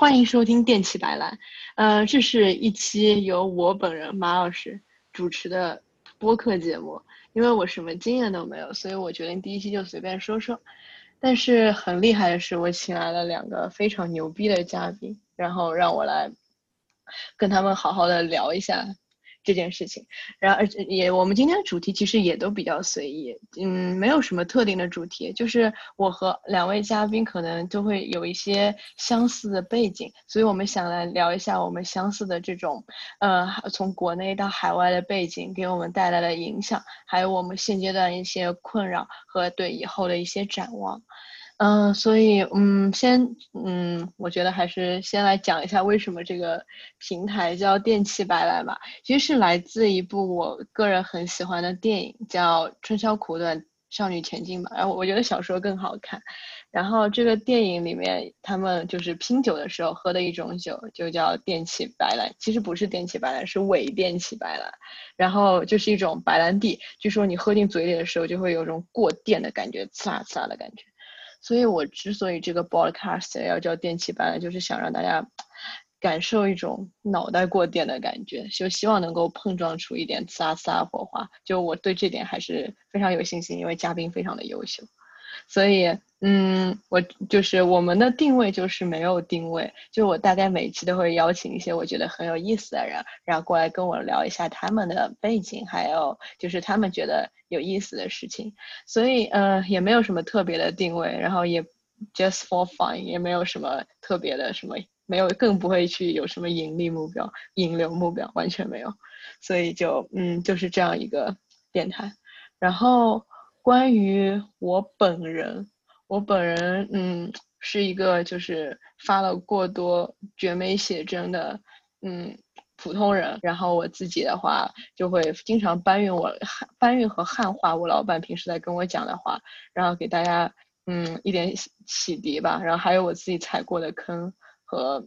欢迎收听电器白兰，呃，这是一期由我本人马老师主持的播客节目。因为我什么经验都没有，所以我决定第一期就随便说说。但是很厉害的是，我请来了两个非常牛逼的嘉宾，然后让我来跟他们好好的聊一下。这件事情，然后而也，我们今天的主题其实也都比较随意，嗯，没有什么特定的主题，就是我和两位嘉宾可能都会有一些相似的背景，所以我们想来聊一下我们相似的这种，呃，从国内到海外的背景给我们带来的影响，还有我们现阶段一些困扰和对以后的一些展望。嗯，所以嗯，先嗯，我觉得还是先来讲一下为什么这个平台叫电器白兰吧。其实是来自一部我个人很喜欢的电影，叫《春宵苦短，少女前进》吧。然后我觉得小说更好看。然后这个电影里面，他们就是拼酒的时候喝的一种酒，就叫电器白兰。其实不是电器白兰，是伪电器白兰。然后就是一种白兰地，据说你喝进嘴里的时候，就会有种过电的感觉，刺啦刺啦的感觉。所以我之所以这个 broadcast 要叫电气班，就是想让大家感受一种脑袋过电的感觉，就希望能够碰撞出一点呲啊呲啊火花。就我对这点还是非常有信心，因为嘉宾非常的优秀。所以，嗯，我就是我们的定位就是没有定位，就我大概每期都会邀请一些我觉得很有意思的人，然后过来跟我聊一下他们的背景，还有就是他们觉得有意思的事情。所以，呃，也没有什么特别的定位，然后也 just for fun，也没有什么特别的什么，没有，更不会去有什么盈利目标、引流目标，完全没有。所以就，嗯，就是这样一个电台，然后。关于我本人，我本人嗯是一个就是发了过多绝美写真的嗯普通人，然后我自己的话就会经常搬运我搬运和汉化我老板平时在跟我讲的话，然后给大家嗯一点启迪吧，然后还有我自己踩过的坑和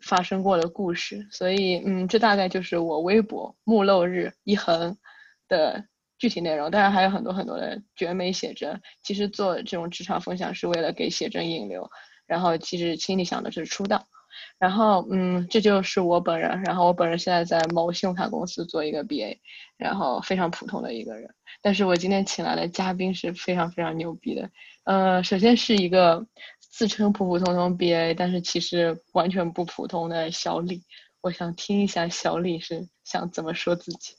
发生过的故事，所以嗯这大概就是我微博木漏日一横的。具体内容当然还有很多很多的绝美写真。其实做这种职场分享是为了给写真引流，然后其实心里想的是出道。然后嗯，这就是我本人。然后我本人现在在某信用卡公司做一个 BA，然后非常普通的一个人。但是我今天请来的嘉宾是非常非常牛逼的。呃，首先是一个自称普普通通 BA，但是其实完全不普通的小李。我想听一下小李是想怎么说自己。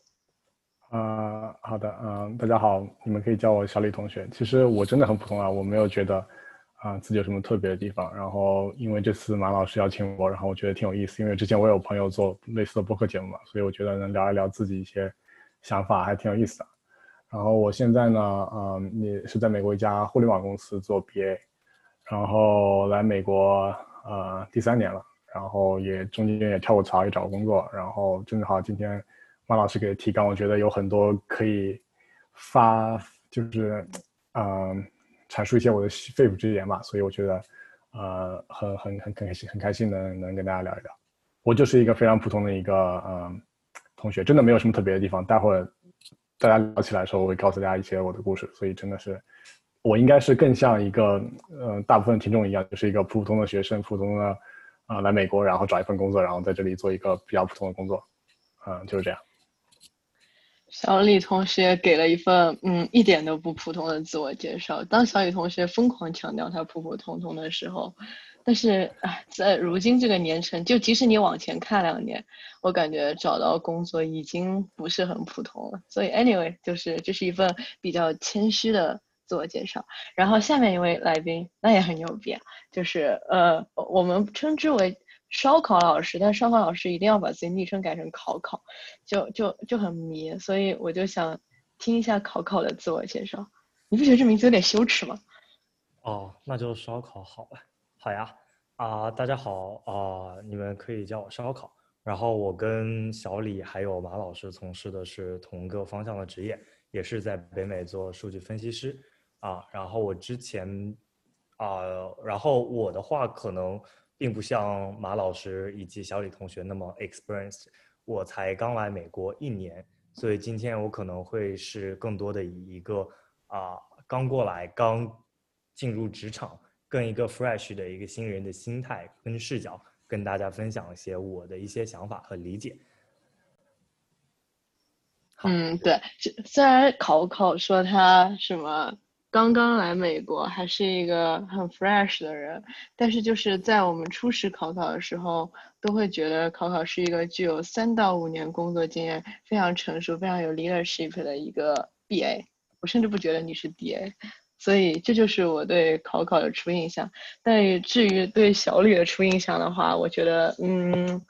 啊，好的，嗯，大家好，你们可以叫我小李同学。其实我真的很普通啊，我没有觉得啊自己有什么特别的地方。然后因为这次马老师邀请我，然后我觉得挺有意思。因为之前我有朋友做类似的播客节目嘛，所以我觉得能聊一聊自己一些想法还挺有意思的。然后我现在呢，嗯，也是在美国一家互联网公司做 BA，然后来美国呃第三年了，然后也中间也跳过槽也找过工作，然后正好今天。马老师给的提纲，我觉得有很多可以发，就是嗯，阐述一些我的肺腑之言吧。所以我觉得，呃，很很很很开心，很开心能能跟大家聊一聊。我就是一个非常普通的一个嗯同学，真的没有什么特别的地方。待会儿大家聊起来的时候，我会告诉大家一些我的故事。所以真的是，我应该是更像一个嗯大部分听众一样，就是一个普通的学生，普通的啊来美国，然后找一份工作，然后在这里做一个比较普通的工作，嗯，就是这样。小李同学给了一份嗯一点都不普通的自我介绍。当小李同学疯狂强调他普普通通的时候，但是哎，在如今这个年程，就即使你往前看两年，我感觉找到工作已经不是很普通了。所以 anyway，就是这是一份比较谦虚的自我介绍。然后下面一位来宾那也很牛逼，啊，就是呃我们称之为。烧烤老师，但烧烤老师一定要把自己昵称改成考考，就就就很迷，所以我就想听一下考考的自我介绍。你不觉得这名字有点羞耻吗？哦，那就烧烤好了。好呀，啊，大家好啊，你们可以叫我烧烤。然后我跟小李还有马老师从事的是同一个方向的职业，也是在北美做数据分析师啊。然后我之前啊，然后我的话可能。并不像马老师以及小李同学那么 experienced，我才刚来美国一年，所以今天我可能会是更多的以一个啊刚过来、刚进入职场，跟一个 fresh 的一个新人的心态跟视角跟大家分享一些我的一些想法和理解。嗯，对，虽然考考说他什么刚刚来美国，还是一个很 fresh 的人，但是就是在我们初始考考的时候，都会觉得考考是一个具有三到五年工作经验、非常成熟、非常有 leadership 的一个 BA。我甚至不觉得你是 DA，所以这就是我对考考的初印象。但至于对小李的初印象的话，我觉得嗯。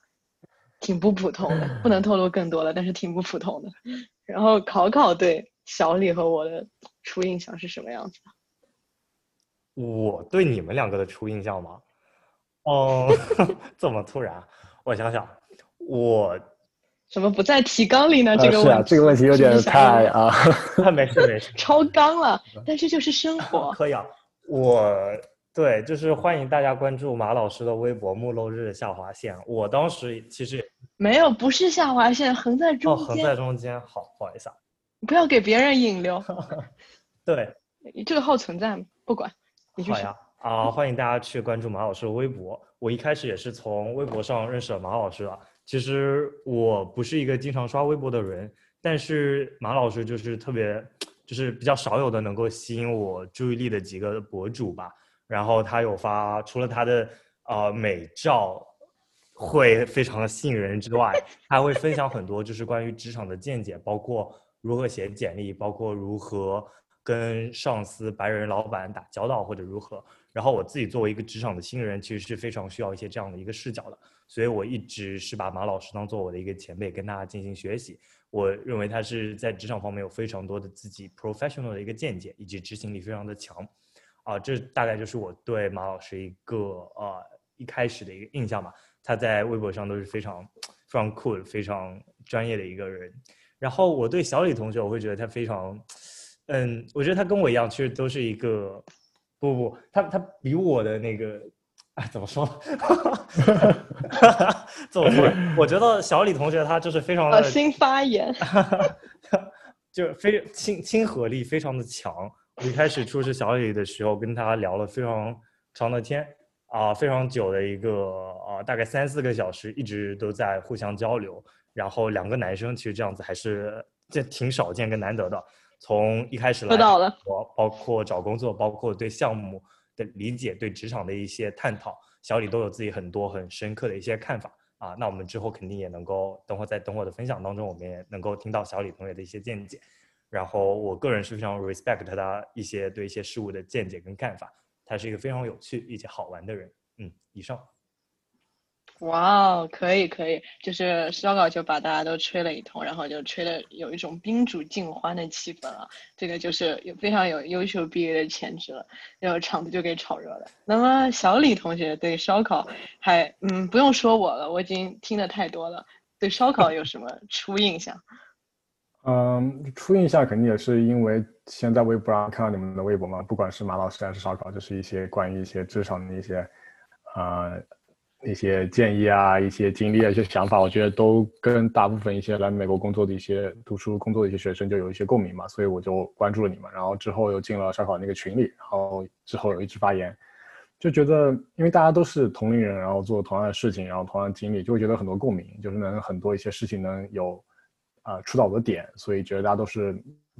挺不普通的，不能透露更多了，但是挺不普通的。然后考考对小李和我的初印象是什么样子？我对你们两个的初印象吗？哦，这么突然？我想想，我怎么不在提纲里呢？这个问题，这个问题有点太啊，没事没事，超纲了。但是就是生 活可以啊，我。对，就是欢迎大家关注马老师的微博“木漏日下划线”。我当时其实没有，不是下划线，横在中间。哦，横在中间，好，不好意思啊。不要给别人引流。对，这个号存在吗？不管。好呀，啊，欢迎大家去关注马老师的微博。我一开始也是从微博上认识了马老师的。其实我不是一个经常刷微博的人，但是马老师就是特别，就是比较少有的能够吸引我注意力的几个博主吧。然后他有发，除了他的呃美照会非常的吸引人之外，他会分享很多就是关于职场的见解，包括如何写简历，包括如何跟上司、白人老板打交道或者如何。然后我自己作为一个职场的新人，其实是非常需要一些这样的一个视角的，所以我一直是把马老师当做我的一个前辈，跟他进行学习。我认为他是在职场方面有非常多的自己 professional 的一个见解，以及执行力非常的强。啊，这大概就是我对马老师一个呃一开始的一个印象吧。他在微博上都是非常非常酷、非常专业的一个人。然后我对小李同学，我会觉得他非常，嗯，我觉得他跟我一样，其实都是一个，不不，他他比我的那个，哎，怎么说？怎么说？我觉得小李同学他就是非常的新发言，就非亲亲和力非常的强。我一开始初识小李的时候，跟他聊了非常长的天啊，非常久的一个啊，大概三四个小时，一直都在互相交流。然后两个男生其实这样子还是这挺少见跟难得的。从一开始来，我包括找工作，包括对项目的理解，对职场的一些探讨，小李都有自己很多很深刻的一些看法啊。那我们之后肯定也能够，等会在等会的分享当中，我们也能够听到小李同学的一些见解。然后我个人是非常 respect 他一些对一些事物的见解跟看法，他是一个非常有趣并且好玩的人。嗯，以上。哇哦，可以可以，就是烧烤就把大家都吹了一通，然后就吹的有一种宾主尽欢的气氛了。这个就是有非常有优秀毕业的潜质了，然后场子就给炒热了。那么小李同学对烧烤还嗯不用说我了，我已经听的太多了。对烧烤有什么初印象？嗯，初印象肯定也是因为先在微博上看到你们的微博嘛，不管是马老师还是烧烤，就是一些关于一些职场的一些，啊，一些建议啊，一些经历啊，一些想法，我觉得都跟大部分一些来美国工作的一些读书工作的一些学生就有一些共鸣嘛，所以我就关注了你们，然后之后又进了烧烤那个群里，然后之后有一直发言，就觉得因为大家都是同龄人，然后做同样的事情，然后同样的经历，就会觉得很多共鸣，就是能很多一些事情能有。啊，触到我的点，所以觉得大家都是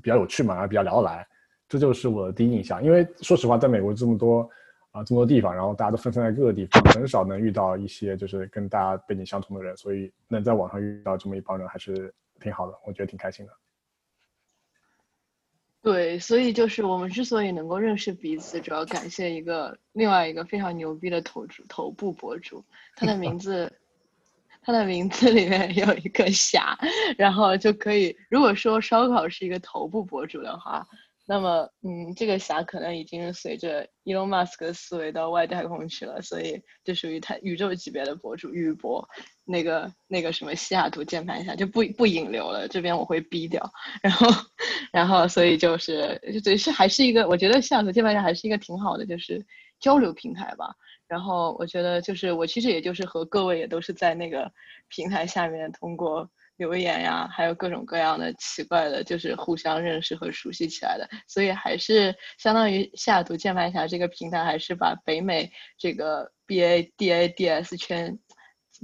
比较有趣嘛，然后比较聊得来，这就是我的第一印象。因为说实话，在美国这么多啊这么多地方，然后大家都分散在各个地方，很少能遇到一些就是跟大家背景相同的人，所以能在网上遇到这么一帮人还是挺好的，我觉得挺开心的。对，所以就是我们之所以能够认识彼此，主要感谢一个另外一个非常牛逼的头主头部博主，他的名字。他的名字里面有一个侠，然后就可以。如果说烧烤是一个头部博主的话，那么，嗯，这个侠可能已经随着 Elon Musk 的思维到外太空去了，所以就属于他宇宙级别的博主，宇博。那个那个什么西雅图键盘侠就不不引流了，这边我会逼掉。然后，然后，所以就是就是还是一个，我觉得西雅图键盘侠还是一个挺好的，就是交流平台吧。然后我觉得就是我其实也就是和各位也都是在那个平台下面通过留言呀，还有各种各样的奇怪的，就是互相认识和熟悉起来的。所以还是相当于西雅图键盘侠这个平台，还是把北美这个 BA、DA、DS 圈。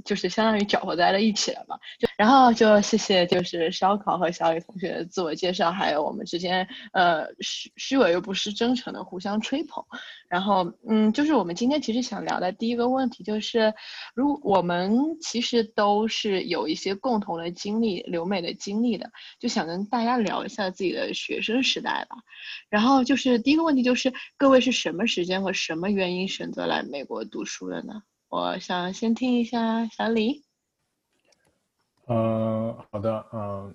就是相当于搅和在了一起了嘛，就然后就谢谢就是烧烤和小雨同学的自我介绍，还有我们之间呃虚虚伪又不失真诚的互相吹捧，然后嗯，就是我们今天其实想聊的第一个问题就是，如我们其实都是有一些共同的经历，留美的经历的，就想跟大家聊一下自己的学生时代吧。然后就是第一个问题就是各位是什么时间和什么原因选择来美国读书的呢？我想先听一下小李。嗯，好的，嗯，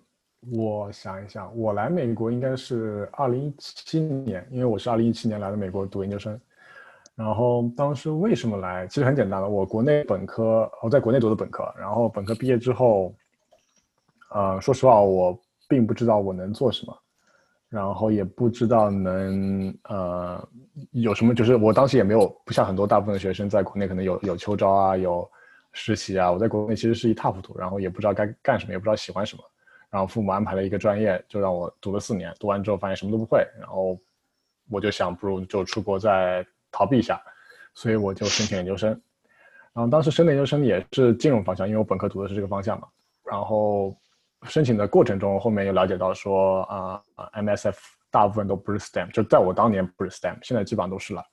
我想一想，我来美国应该是二零一七年，因为我是二零一七年来的美国读研究生。然后当时为什么来？其实很简单的，我国内本科，我在国内读的本科，然后本科毕业之后，呃，说实话，我并不知道我能做什么。然后也不知道能呃有什么，就是我当时也没有不像很多大部分的学生在国内可能有有秋招啊，有实习啊。我在国内其实是一塌糊涂，然后也不知道该干什么，也不知道喜欢什么。然后父母安排了一个专业，就让我读了四年。读完之后发现什么都不会，然后我就想不如就出国再逃避一下，所以我就申请研究生。然后当时申的研究生也是金融方向，因为我本科读的是这个方向嘛。然后。申请的过程中，后面又了解到说啊，MSF 大部分都不是 STEM，就在我当年不是 STEM，现在基本上都是了。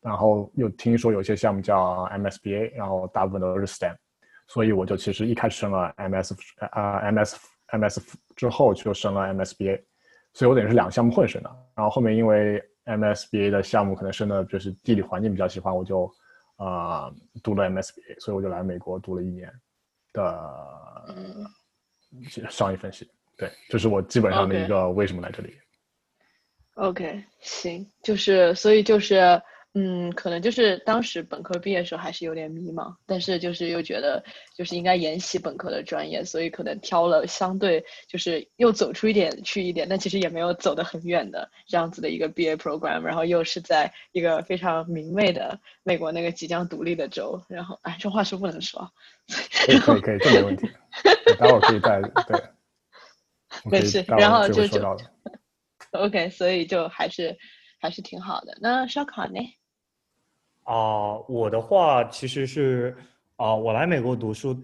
然后又听说有些项目叫 MSBA，然后大部分都是 STEM，所以我就其实一开始升了 MS 啊，MSMSF 之后就升了 MSBA，所以我等于是两个项目混升的。然后后面因为 MSBA 的项目可能升的就是地理环境比较喜欢，我就啊读了 MSBA，所以我就来美国读了一年的。商业分析，对，这是我基本上的一个为什么来这里。OK，行，就是所以就是，嗯，可能就是当时本科毕业的时候还是有点迷茫，但是就是又觉得就是应该沿袭本科的专业，所以可能挑了相对就是又走出一点去一点，但其实也没有走得很远的这样子的一个 BA program，然后又是在一个非常明媚的美国那个即将独立的州，然后哎，这话是不能说。可以可以 可以，这没问题。待会儿可以再对，没事。然后就就 OK，所以就还是还是挺好的。那烧烤呢？啊，我的话其实是啊，我来美国读书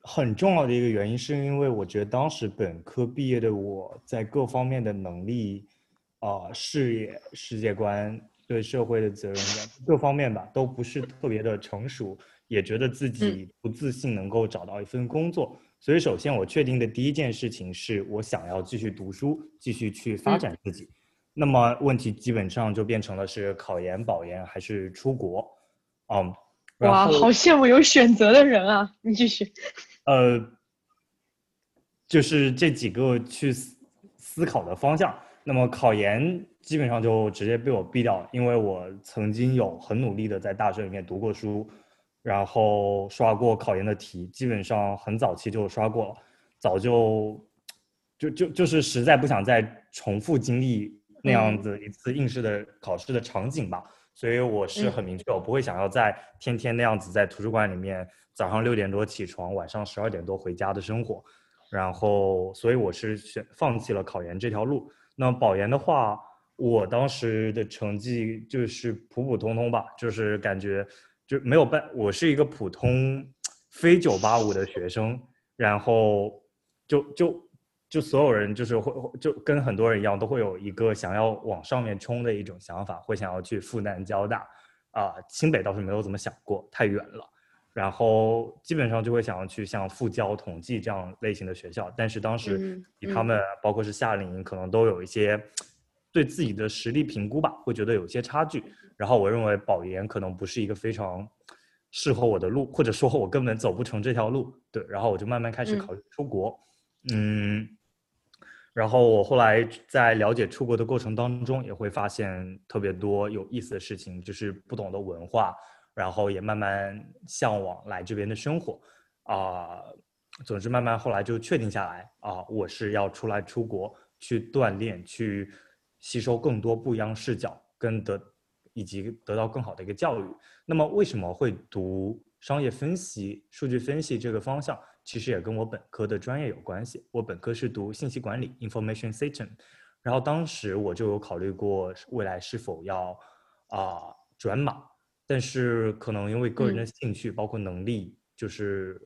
很重要的一个原因，是因为我觉得当时本科毕业的我在各方面的能力啊、视野、世界观、对社会的责任感各方面吧，都不是特别的成熟，也觉得自己不自信能够找到一份工作。所以，首先我确定的第一件事情是我想要继续读书，继续去发展自己。那么问题基本上就变成了是考研、保研还是出国？嗯，哇，好羡慕有选择的人啊！你继续。呃，就是这几个去思思考的方向。那么考研基本上就直接被我毙掉，因为我曾经有很努力的在大学里面读过书。然后刷过考研的题，基本上很早期就刷过了，早就就就就是实在不想再重复经历那样子一次应试的考试的场景吧，所以我是很明确，我不会想要在天天那样子在图书馆里面早上六点多起床，晚上十二点多回家的生活，然后所以我是选放弃了考研这条路。那保研的话，我当时的成绩就是普普通通吧，就是感觉。就没有办，我是一个普通非九八五的学生，然后就就就所有人就是会就跟很多人一样，都会有一个想要往上面冲的一种想法，会想要去复旦、交大啊，清北倒是没有怎么想过，太远了。然后基本上就会想要去像复交、统计这样类型的学校，但是当时以他们包括是夏令营，可能都有一些对自己的实力评估吧，会觉得有些差距。然后我认为保研可能不是一个非常适合我的路，或者说我根本走不成这条路。对，然后我就慢慢开始考虑出国。嗯，然后我后来在了解出国的过程当中，也会发现特别多有意思的事情，就是不同的文化，然后也慢慢向往来这边的生活。啊，总之慢慢后来就确定下来啊，我是要出来出国去锻炼，去吸收更多不一样视角跟得。以及得到更好的一个教育。那么，为什么会读商业分析、数据分析这个方向？其实也跟我本科的专业有关系。我本科是读信息管理 （Information System），然后当时我就有考虑过未来是否要啊转码但是可能因为个人的兴趣，包括能力，就是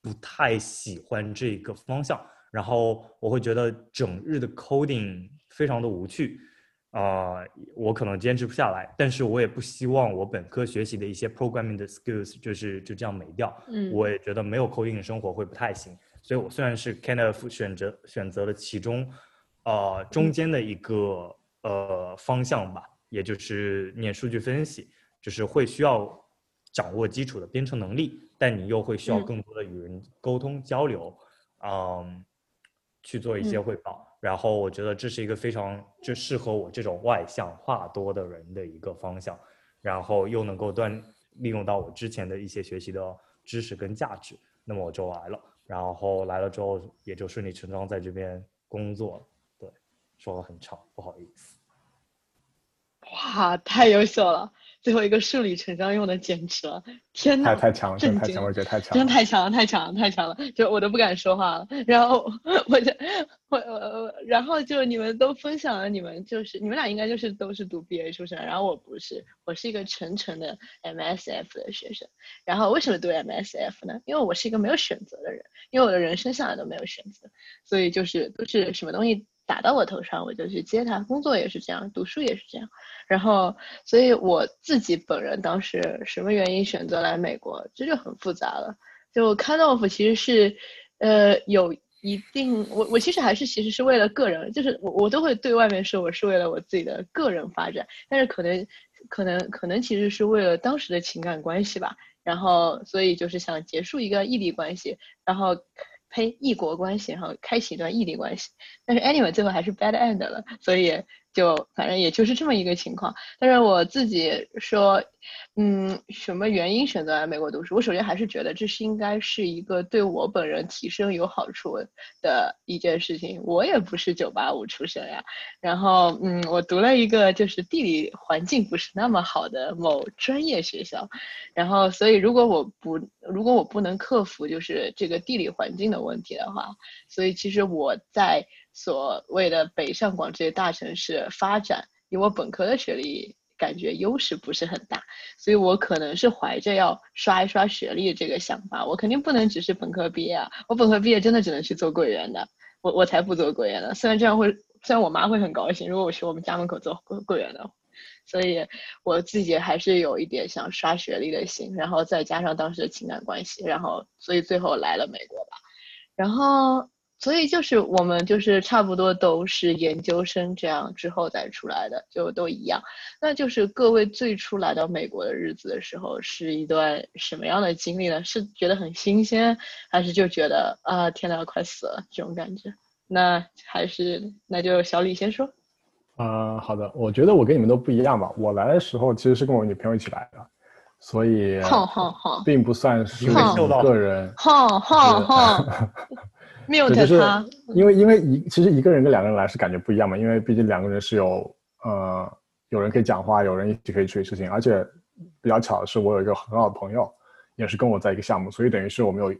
不太喜欢这个方向。然后我会觉得整日的 coding 非常的无趣，啊，我可能坚持不下来。但是我也不希望我本科学习的一些 programming 的 skills 就是就这样没掉。嗯，我也觉得没有 coding 的生活会不太行。所以我虽然是 kind of 选择选择了其中，呃，中间的一个呃方向吧，也就是念数据分析，就是会需要掌握基础的编程能力，但你又会需要更多的与人沟通交流，嗯。去做一些汇报，然后我觉得这是一个非常就适合我这种外向话多的人的一个方向，然后又能够锻利用到我之前的一些学习的知识跟价值，那么我就来了，然后来了之后也就顺理成章在这边工作。对，说的很长，不好意思。哇，太优秀了！最后一个顺理成章用的简直了，天哪！太太强了，真的太强，我觉得太强，真的太强了，太强了，太强了，就我都不敢说话了。然后我就我我然后就你们都分享了，你们就是你们俩应该就是都是读 BA 出身，然后我不是，我是一个纯纯的 MSF 的学生。然后为什么读 MSF 呢？因为我是一个没有选择的人，因为我的人生向来都没有选择，所以就是都是什么东西。打到我头上，我就去接他。工作也是这样，读书也是这样。然后，所以我自己本人当时什么原因选择来美国，这就很复杂了。就 kind of 其实是，呃，有一定，我我其实还是其实是为了个人，就是我我都会对外面说我是为了我自己的个人发展，但是可能可能可能其实是为了当时的情感关系吧。然后，所以就是想结束一个异地关系，然后。呸，异国关系，然后开启一段异地关系，但是 anyway 最后还是 bad end 了，所以。就反正也就是这么一个情况，但是我自己说，嗯，什么原因选择来美国读书？我首先还是觉得这是应该是一个对我本人提升有好处的一件事情。我也不是九八五出身呀，然后嗯，我读了一个就是地理环境不是那么好的某专业学校，然后所以如果我不如果我不能克服就是这个地理环境的问题的话，所以其实我在。所谓的北上广这些大城市发展，以我本科的学历，感觉优势不是很大，所以我可能是怀着要刷一刷学历这个想法，我肯定不能只是本科毕业啊，我本科毕业真的只能去做柜员的，我我才不做柜员呢。虽然这样会，虽然我妈会很高兴，如果我去我们家门口做柜员的，所以我自己还是有一点想刷学历的心，然后再加上当时的情感关系，然后所以最后来了美国吧，然后。所以就是我们就是差不多都是研究生这样之后再出来的，就都一样。那就是各位最初来到美国的日子的时候，是一段什么样的经历呢？是觉得很新鲜，还是就觉得啊天呐快死了这种感觉？那还是那就小李先说。啊，好的，我觉得我跟你们都不一样吧。我来的时候其实是跟我女朋友一起来的，所以并不算是个人。好好好。就是因为因为一其实一个人跟两个人来是感觉不一样嘛，因为毕竟两个人是有呃有人可以讲话，有人一起可以处理事情，而且比较巧的是我有一个很好的朋友，也是跟我在一个项目，所以等于是我们有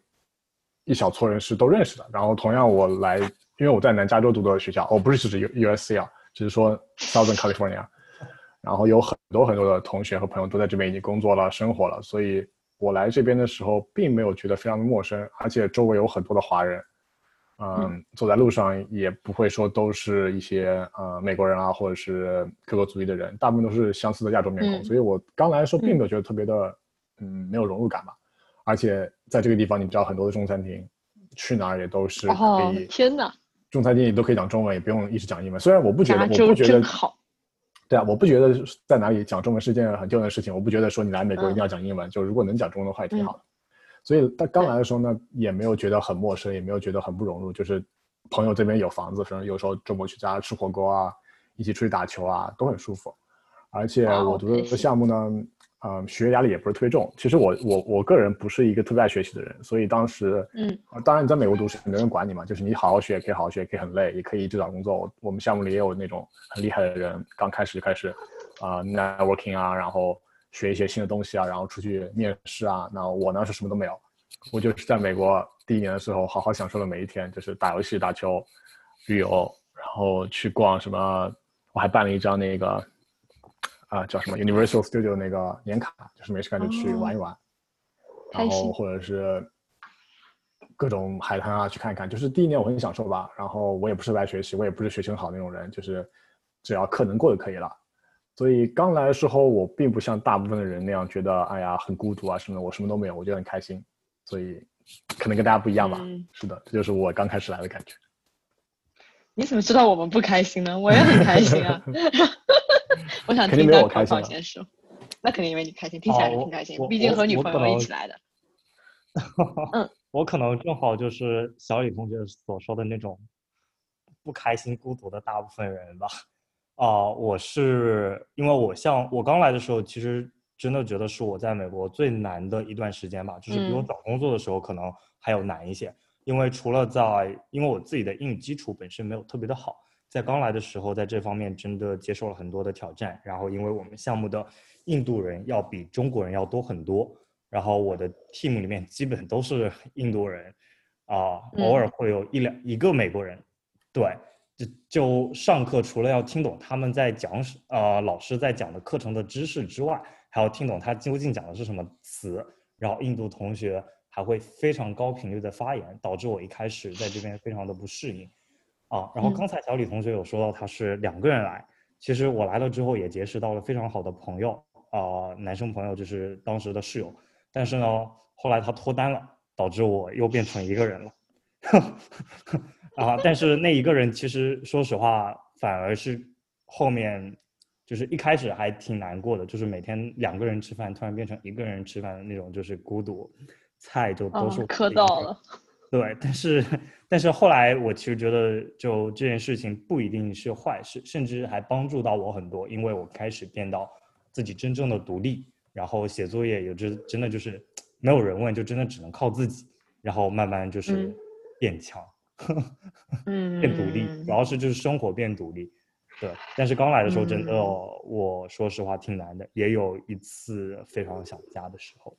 一小撮人是都认识的。然后同样我来，因为我在南加州读的学校，我不是指 U U S C 啊，只是说 Southern California，然后有很多很多的同学和朋友都在这边已经工作了、生活了，所以我来这边的时候并没有觉得非常的陌生，而且周围有很多的华人。嗯，走在路上也不会说都是一些呃美国人啊，或者是各个族裔的人，大部分都是相似的亚洲面孔，所以我刚来的时候并没有觉得特别的，嗯，没有融入感吧。而且在这个地方，你知道很多的中餐厅，去哪儿也都是可以。天哪！中餐厅你都可以讲中文，也不用一直讲英文。虽然我不觉得，我不觉得好。对啊，我不觉得在哪里讲中文是件很丢人的事情。我不觉得说你来美国一定要讲英文，就如果能讲中文的话也挺好的。所以他刚来的时候呢，也没有觉得很陌生，也没有觉得很不融入。就是朋友这边有房子，反正有时候周末去家吃火锅啊，一起出去打球啊，都很舒服。而且我读的项目呢，嗯，学业压力也不是特别重。其实我我我个人不是一个特别爱学习的人，所以当时，嗯，当然你在美国读书没人管你嘛，就是你好好学也可以好好学，也可以很累，也可以一直找工作。我我们项目里也有那种很厉害的人，刚开始就开始啊 networking 啊，然后。学一些新的东西啊，然后出去面试啊。那我呢是什么都没有，我就是在美国第一年的时候好好享受了每一天，就是打游戏、打球、旅游，然后去逛什么。我还办了一张那个啊叫什么 Universal Studio 那个年卡，就是没事干就去玩一玩，然后或者是各种海滩啊去看一看。就是第一年我很享受吧，然后我也不是来学习，我也不是学习很好那种人，就是只要课能过就可以了。所以刚来的时候，我并不像大部分的人那样觉得，哎呀，很孤独啊什么的。我什么都没有，我觉得很开心。所以可能跟大家不一样吧。是的，这就是我刚开始来的感觉。你怎么知道我们不开心呢？我也很开心啊。我想听到开心先说。那肯定因为你开心，听起来挺开心。毕竟和女朋友一起来的。嗯，我可能正好就是小李同学所说的那种不开心、孤独的大部分人吧。啊，我是因为我像我刚来的时候，其实真的觉得是我在美国最难的一段时间吧，就是比我找工作的时候可能还要难一些。因为除了在，因为我自己的英语基础本身没有特别的好，在刚来的时候，在这方面真的接受了很多的挑战。然后因为我们项目的印度人要比中国人要多很多，然后我的 team 里面基本都是 印度人，啊，偶尔会有一两一个美国人，对。就上课除了要听懂他们在讲什，呃，老师在讲的课程的知识之外，还要听懂他究竟讲的是什么词。然后印度同学还会非常高频率的发言，导致我一开始在这边非常的不适应。啊，然后刚才小李同学有说到他是两个人来，其实我来了之后也结识到了非常好的朋友，啊，男生朋友就是当时的室友。但是呢，后来他脱单了，导致我又变成一个人了。啊！但是那一个人其实说实话，反而是后面就是一开始还挺难过的，就是每天两个人吃饭，突然变成一个人吃饭的那种，就是孤独，菜就都是磕到了。对，但是但是后来我其实觉得，就这件事情不一定是坏事，甚至还帮助到我很多，因为我开始变到自己真正的独立，然后写作业也就真的就是没有人问，就真的只能靠自己，然后慢慢就是变强。嗯，变独立，主要是就是生活变独立，对。但是刚来的时候，真的，我说实话挺难的，也有一次非常想家的时候。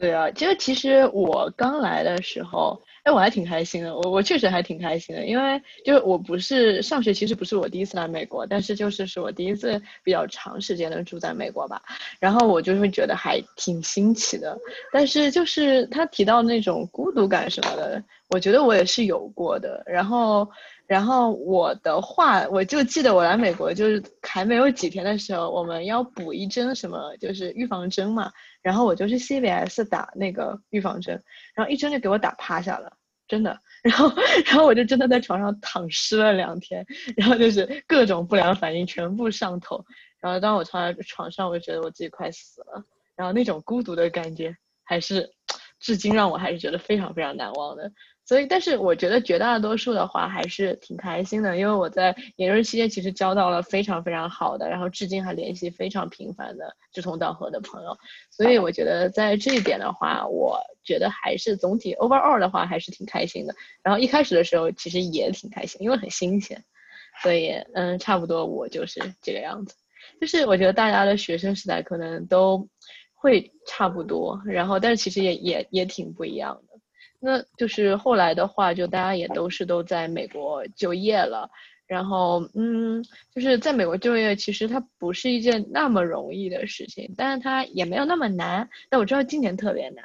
对啊，就其实我刚来的时候。哎，我还挺开心的，我我确实还挺开心的，因为就是我不是上学，其实不是我第一次来美国，但是就是是我第一次比较长时间的住在美国吧，然后我就会觉得还挺新奇的，但是就是他提到那种孤独感什么的，我觉得我也是有过的，然后。然后我的话，我就记得我来美国就是还没有几天的时候，我们要补一针什么，就是预防针嘛。然后我就去 C B S 打那个预防针，然后一针就给我打趴下了，真的。然后，然后我就真的在床上躺尸了两天，然后就是各种不良反应全部上头。然后当我躺在床上，我就觉得我自己快死了。然后那种孤独的感觉，还是至今让我还是觉得非常非常难忘的。所以，但是我觉得绝大多数的话还是挺开心的，因为我在研究生期间其实交到了非常非常好的，然后至今还联系非常频繁的志同道合的朋友。所以我觉得在这一点的话，我觉得还是总体 overall 的话还是挺开心的。然后一开始的时候其实也挺开心，因为很新鲜。所以，嗯，差不多我就是这个样子。就是我觉得大家的学生时代可能都会差不多，然后但是其实也也也挺不一样的。那就是后来的话，就大家也都是都在美国就业了，然后嗯，就是在美国就业，其实它不是一件那么容易的事情，但是它也没有那么难。但我知道今年特别难，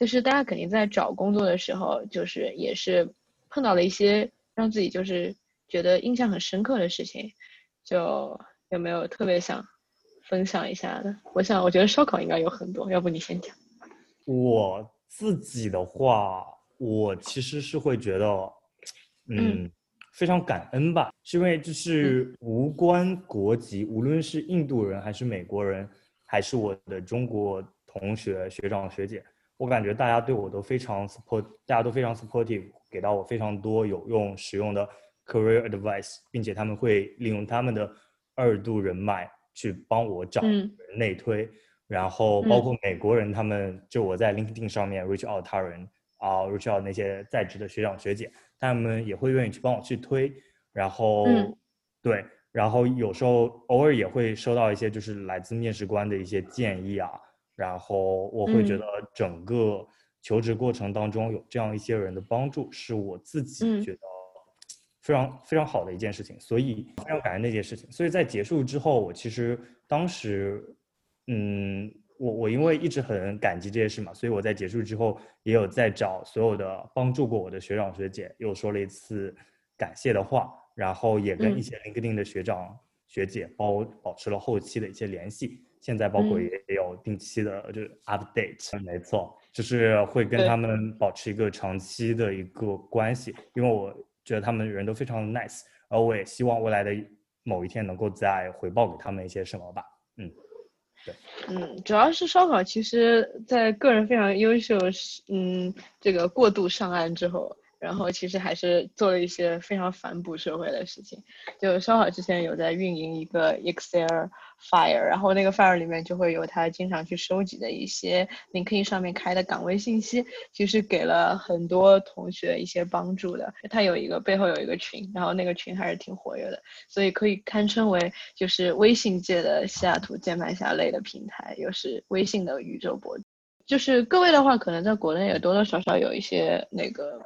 就是大家肯定在找工作的时候，就是也是碰到了一些让自己就是觉得印象很深刻的事情，就有没有特别想分享一下的？我想，我觉得烧烤应该有很多，要不你先讲。我自己的话。我其实是会觉得，嗯，非常感恩吧，是因为就是无关国籍，无论是印度人还是美国人，还是我的中国同学、学长、学姐，我感觉大家对我都非常 support，大家都非常 supportive，给到我非常多有用、实用的 career advice，并且他们会利用他们的二度人脉去帮我找内推，然后包括美国人，他们就我在 LinkedIn 上面 reach out 他人。啊，reach out 那些在职的学长学姐，他们也会愿意去帮我去推，然后，对，然后有时候偶尔也会收到一些就是来自面试官的一些建议啊，然后我会觉得整个求职过程当中有这样一些人的帮助，是我自己觉得非常非常好的一件事情，所以非常感恩那件事情。所以在结束之后，我其实当时，嗯，我我因为一直很感激这些事嘛，所以我在结束之后也有在找所有的帮助过我的学长学姐，又说了一次感谢的话，然后也跟一些 LinkedIn 的学长学姐包保持了后期的一些联系。现在包括也有定期的就是 update，没错，就是会跟他们保持一个长期的一个关系，因为我觉得他们人都非常 nice，而我也希望未来的某一天能够再回报给他们一些什么吧。嗯，嗯，主要是烧烤，其实在个人非常优秀，嗯，这个过度上岸之后。然后其实还是做了一些非常反哺社会的事情，就烧烤之前有在运营一个 Excel Fire，然后那个 Fire 里面就会有他经常去收集的一些 LinkedIn 上面开的岗位信息，其实给了很多同学一些帮助的。他有一个背后有一个群，然后那个群还是挺活跃的，所以可以堪称为就是微信界的西雅图键盘侠类的平台，又是微信的宇宙博主。就是各位的话，可能在国内也多多少少有一些那个。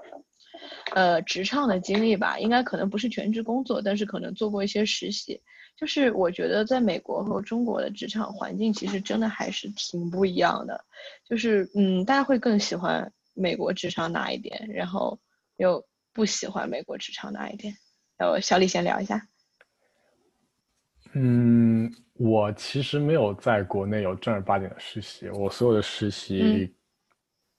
呃，职场的经历吧，应该可能不是全职工作，但是可能做过一些实习。就是我觉得在美国和中国的职场环境其实真的还是挺不一样的。就是嗯，大家会更喜欢美国职场哪一点，然后又不喜欢美国职场哪一点？呃，小李先聊一下。嗯，我其实没有在国内有正儿八经的实习，我所有的实习。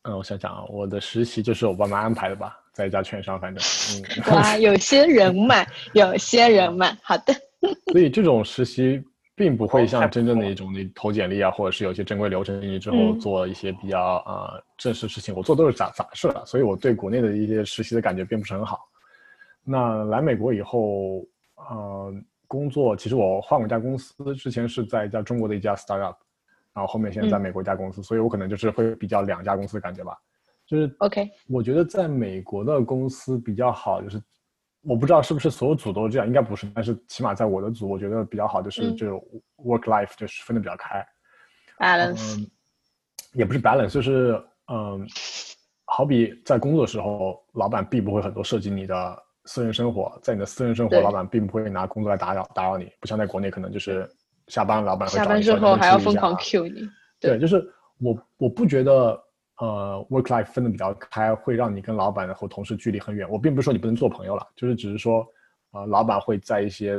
嗯，我想想啊，我的实习就是我爸妈安排的吧，在一家券商，反正，嗯。哇，有些人脉，有些人脉，好的。所以这种实习并不会像真正的一种你投简历啊，或者是有些正规流程进去之后做一些比较啊正式事情，我做都是杂杂事了，所以我对国内的一些实习的感觉并不是很好。那来美国以后，呃，工作其实我换过一家公司，之前是在一家中国的一家 startup。然后后面现在在美国一家公司，所以我可能就是会比较两家公司的感觉吧。就是 OK，我觉得在美国的公司比较好，就是我不知道是不是所有组都是这样，应该不是，但是起码在我的组，我觉得比较好，就是这种 work life 就是分的比较开。balance，也不是 balance，就是嗯，好比在工作的时候，老板并不会很多涉及你的私人生活，在你的私人生活，老板并不会拿工作来打扰打扰你，不像在国内可能就是。下班，老板会下班之后还要疯狂 Q 你。对，就是我，我不觉得呃，work life 分的比较开，会让你跟老板和同事距离很远。我并不是说你不能做朋友了，就是只是说，呃，老板会在一些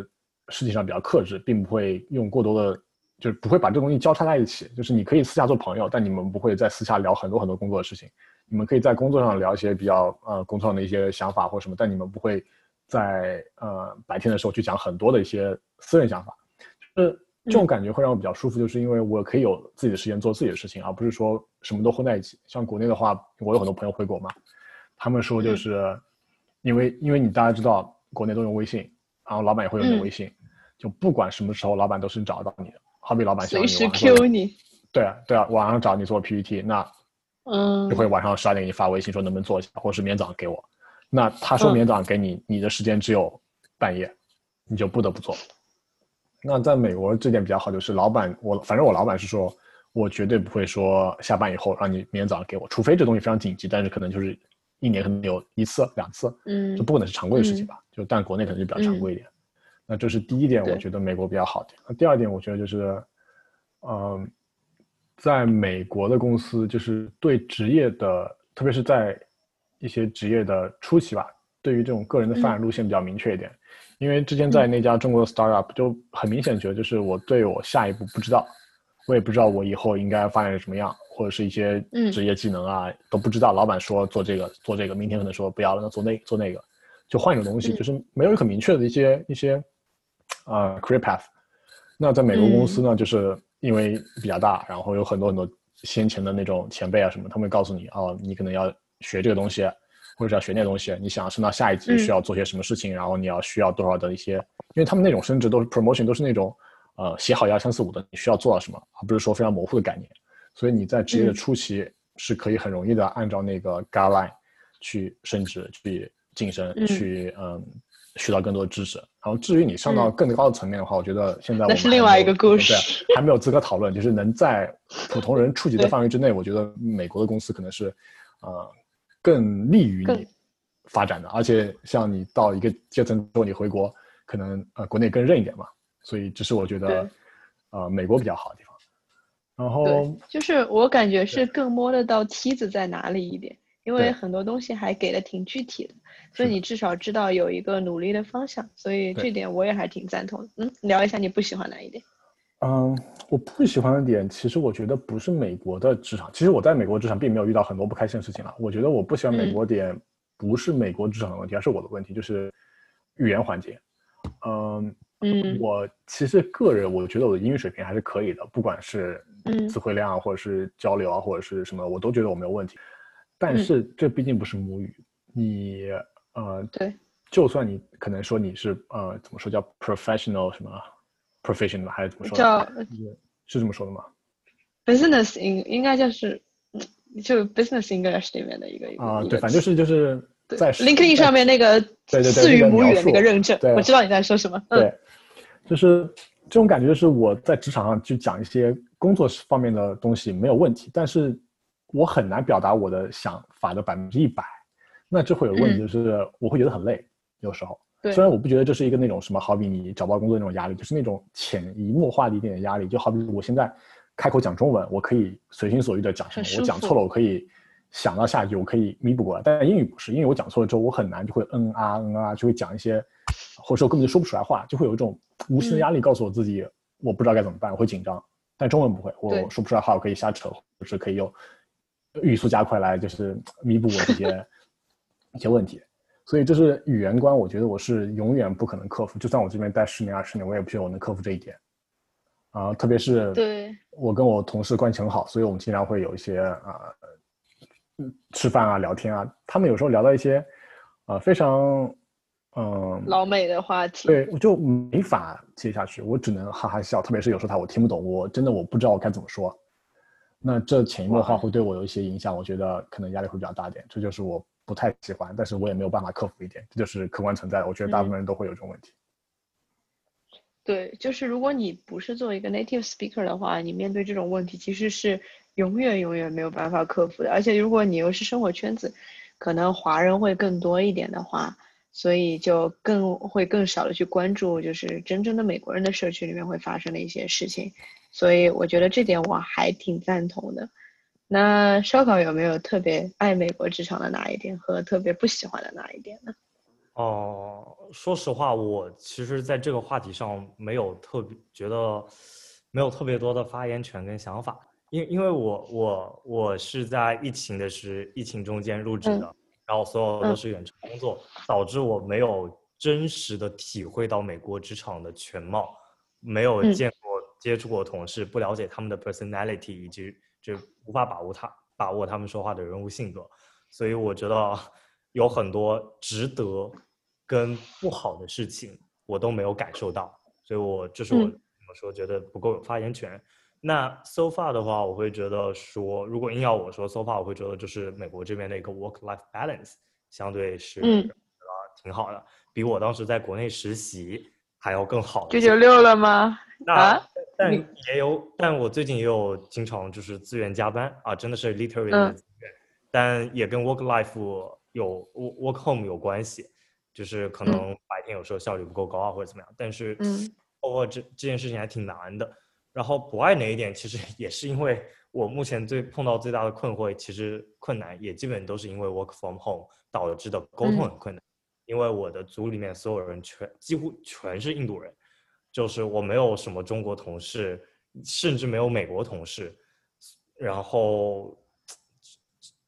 事情上比较克制，并不会用过多的，就是不会把这东西交叉在一起。就是你可以私下做朋友，但你们不会在私下聊很多很多工作的事情。你们可以在工作上聊一些比较呃工作上的一些想法或什么，但你们不会在呃白天的时候去讲很多的一些私人想法，就是。这种感觉会让我比较舒服，就是因为我可以有自己的时间做自己的事情，而不是说什么都混在一起。像国内的话，我有很多朋友回国嘛，他们说就是，因为因为你大家知道国内都用微信，然后老板也会用你的微信，就不管什么时候老板都是找得到你的。好比老板想随时 Q 你，对啊对啊，晚上找你做 PPT，那嗯就会晚上十二点给你发微信说能不能做一下，或者是明天早上给我。那他说明天早上给你，你的时间只有半夜，你就不得不做。那在美国这点比较好，就是老板我反正我老板是说，我绝对不会说下班以后让你明天早上给我，除非这东西非常紧急，但是可能就是一年可能有一次两次，嗯，就不可能是常规的事情吧。就但国内可能就比较常规一点。那这是第一点，我觉得美国比较好的。那第二点，我觉得就是，嗯，在美国的公司就是对职业的，特别是在一些职业的初期吧，对于这种个人的发展路线比较明确一点。因为之前在那家中国的 startup 就很明显觉得，就是我对我下一步不知道，我也不知道我以后应该发展成什么样，或者是一些职业技能啊都不知道。老板说做这个做这个，明天可能说不要了，那做那做那个，就换一种东西，就是没有很明确的一些一些呃 career path。那在美国公司呢，就是因为比较大，然后有很多很多先前的那种前辈啊什么，他们会告诉你哦，你可能要学这个东西。或者要学那东西，你想升到下一级需要做些什么事情，然后你要需要多少的一些，因为他们那种升职都是 promotion，都是那种，呃，写好一二三四五的，你需要做到什么，而不是说非常模糊的概念。所以你在职业的初期是可以很容易的按照那个 guideline 去升职、去晋升、去嗯学到更多的知识。然后至于你上到更高的层面的话，我觉得现在那是另外一个故事，还没有资格讨论。就是能在普通人触及的范围之内，我觉得美国的公司可能是，呃。更利于你发展的，而且像你到一个阶层之后，你回国可能呃国内更认一点嘛，所以这是我觉得呃美国比较好的地方。然后就是我感觉是更摸得到梯子在哪里一点，因为很多东西还给的挺具体的，所以你至少知道有一个努力的方向，所以这点我也还挺赞同的。嗯，聊一下你不喜欢哪一点？嗯，我不喜欢的点，其实我觉得不是美国的职场。其实我在美国职场并没有遇到很多不开心的事情了。我觉得我不喜欢美国点，不是美国职场的问题，而是我的问题，就是语言环节。嗯嗯，我其实个人我觉得我的英语水平还是可以的，不管是词汇量啊或者是交流啊或者是什么，我都觉得我没有问题。但是这毕竟不是母语，你呃，对，就算你可能说你是呃怎么说叫 professional 什么。Professional 还是怎么说？叫是这么说的吗？business in 应该就是，就 business English 里面的一个啊，对，反正就是就是在 LinkedIn 上面那个四语母语的那个认证，我知道你在说什么。对，就是这种感觉，是我在职场上去讲一些工作方面的东西没有问题，但是我很难表达我的想法的百分之一百，那这会有问题，就是我会觉得很累，有时候。虽然我不觉得这是一个那种什么，好比你找不到工作那种压力，就是那种潜移默化的一点点压力。就好比我现在开口讲中文，我可以随心所欲的讲什么，我讲错了我可以想到下一句，我可以弥补过来。但英语不是，因为我讲错了之后，我很难就会嗯啊嗯啊，就会讲一些，或者说根本就说不出来话，就会有一种无形的压力，告诉我自己我不知道该怎么办，我会紧张。但中文不会，我说不出来话，我可以瞎扯，或者是可以用语速加快来就是弥补我这些 一些问题。所以，这是语言关，我觉得我是永远不可能克服。就算我这边待十年、二十年，我也不觉得我能克服这一点。啊，特别是对我跟我同事关系很好，所以我们经常会有一些啊，吃饭啊、聊天啊。他们有时候聊到一些啊非常嗯老美的话题，对我就没法接下去，我只能哈哈笑。特别是有时候他我听不懂，我真的我不知道我该怎么说。那这潜移默化会对我有一些影响，我觉得可能压力会比较大点。这就是我。不太喜欢，但是我也没有办法克服一点，这就是客观存在的。我觉得大部分人都会有这种问题。对，就是如果你不是作为一个 native speaker 的话，你面对这种问题其实是永远永远没有办法克服的。而且如果你又是生活圈子，可能华人会更多一点的话，所以就更会更少的去关注，就是真正的美国人的社区里面会发生的一些事情。所以我觉得这点我还挺赞同的。那烧烤有没有特别爱美国职场的哪一点和特别不喜欢的哪一点呢？哦，说实话，我其实在这个话题上没有特别觉得没有特别多的发言权跟想法，因因为我我我是在疫情的是疫情中间入职的，然后所有都是远程工作，导致我没有真实的体会到美国职场的全貌，没有见过接触过同事，不了解他们的 personality 以及。就无法把握他把握他们说话的人物性格，所以我觉得有很多值得跟不好的事情我都没有感受到，所以我这是我怎么说觉得不够有发言权。那 so far 的话，我会觉得说，如果硬要我说 so far，我会觉得就是美国这边的一个 work life balance 相对是啊挺好的，比我当时在国内实习还要更好。九九六了吗？啊？但也有，但我最近也有经常就是自愿加班啊，真的是 literally 的自愿，但也跟 work life 有 work home 有关系，就是可能白天有时候效率不够高啊或者怎么样，但是嗯，哦这这件事情还挺难的。然后不爱哪一点，其实 也是因为我目前最碰到最大的困惑，其实困难也基本都是因为 work from home 导致的沟通很困难，因为我的组里面所有人全几乎全是印度人。就是我没有什么中国同事，甚至没有美国同事，然后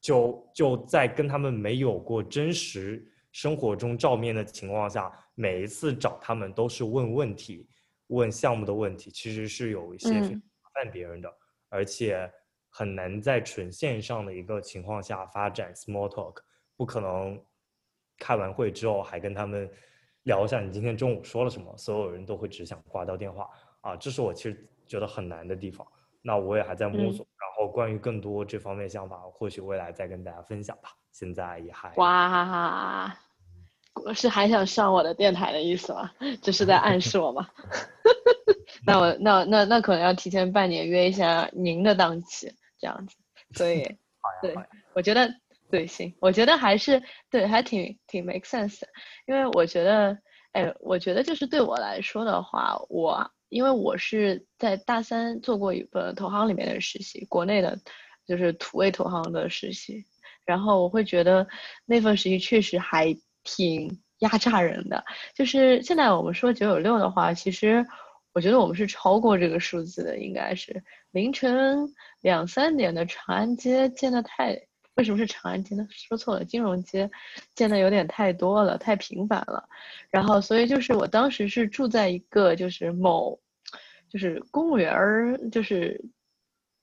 就就在跟他们没有过真实生活中照面的情况下，每一次找他们都是问问题，问项目的问题，其实是有一些麻烦别人的，而且很难在纯线上的一个情况下发展 small talk，不可能开完会之后还跟他们。聊一下你今天中午说了什么，所有人都会只想挂掉电话啊，这是我其实觉得很难的地方。那我也还在摸索，然后关于更多这方面想法，或许未来再跟大家分享吧。现在也还哇，是还想上我的电台的意思吗？这是在暗示我吗？那我那那那可能要提前半年约一下您的档期，这样子。所以，对，我觉得。对，行，我觉得还是对，还挺挺 make sense 的，因为我觉得，哎，我觉得就是对我来说的话，我因为我是在大三做过一个投行里面的实习，国内的，就是土味投行的实习，然后我会觉得那份实习确实还挺压榨人的，就是现在我们说九九六的话，其实我觉得我们是超过这个数字的，应该是。凌晨两三点的长安街见的太。为什么是长安街呢？说错了，金融街建的有点太多了，太频繁了。然后，所以就是我当时是住在一个就是某，就是公务员儿，就是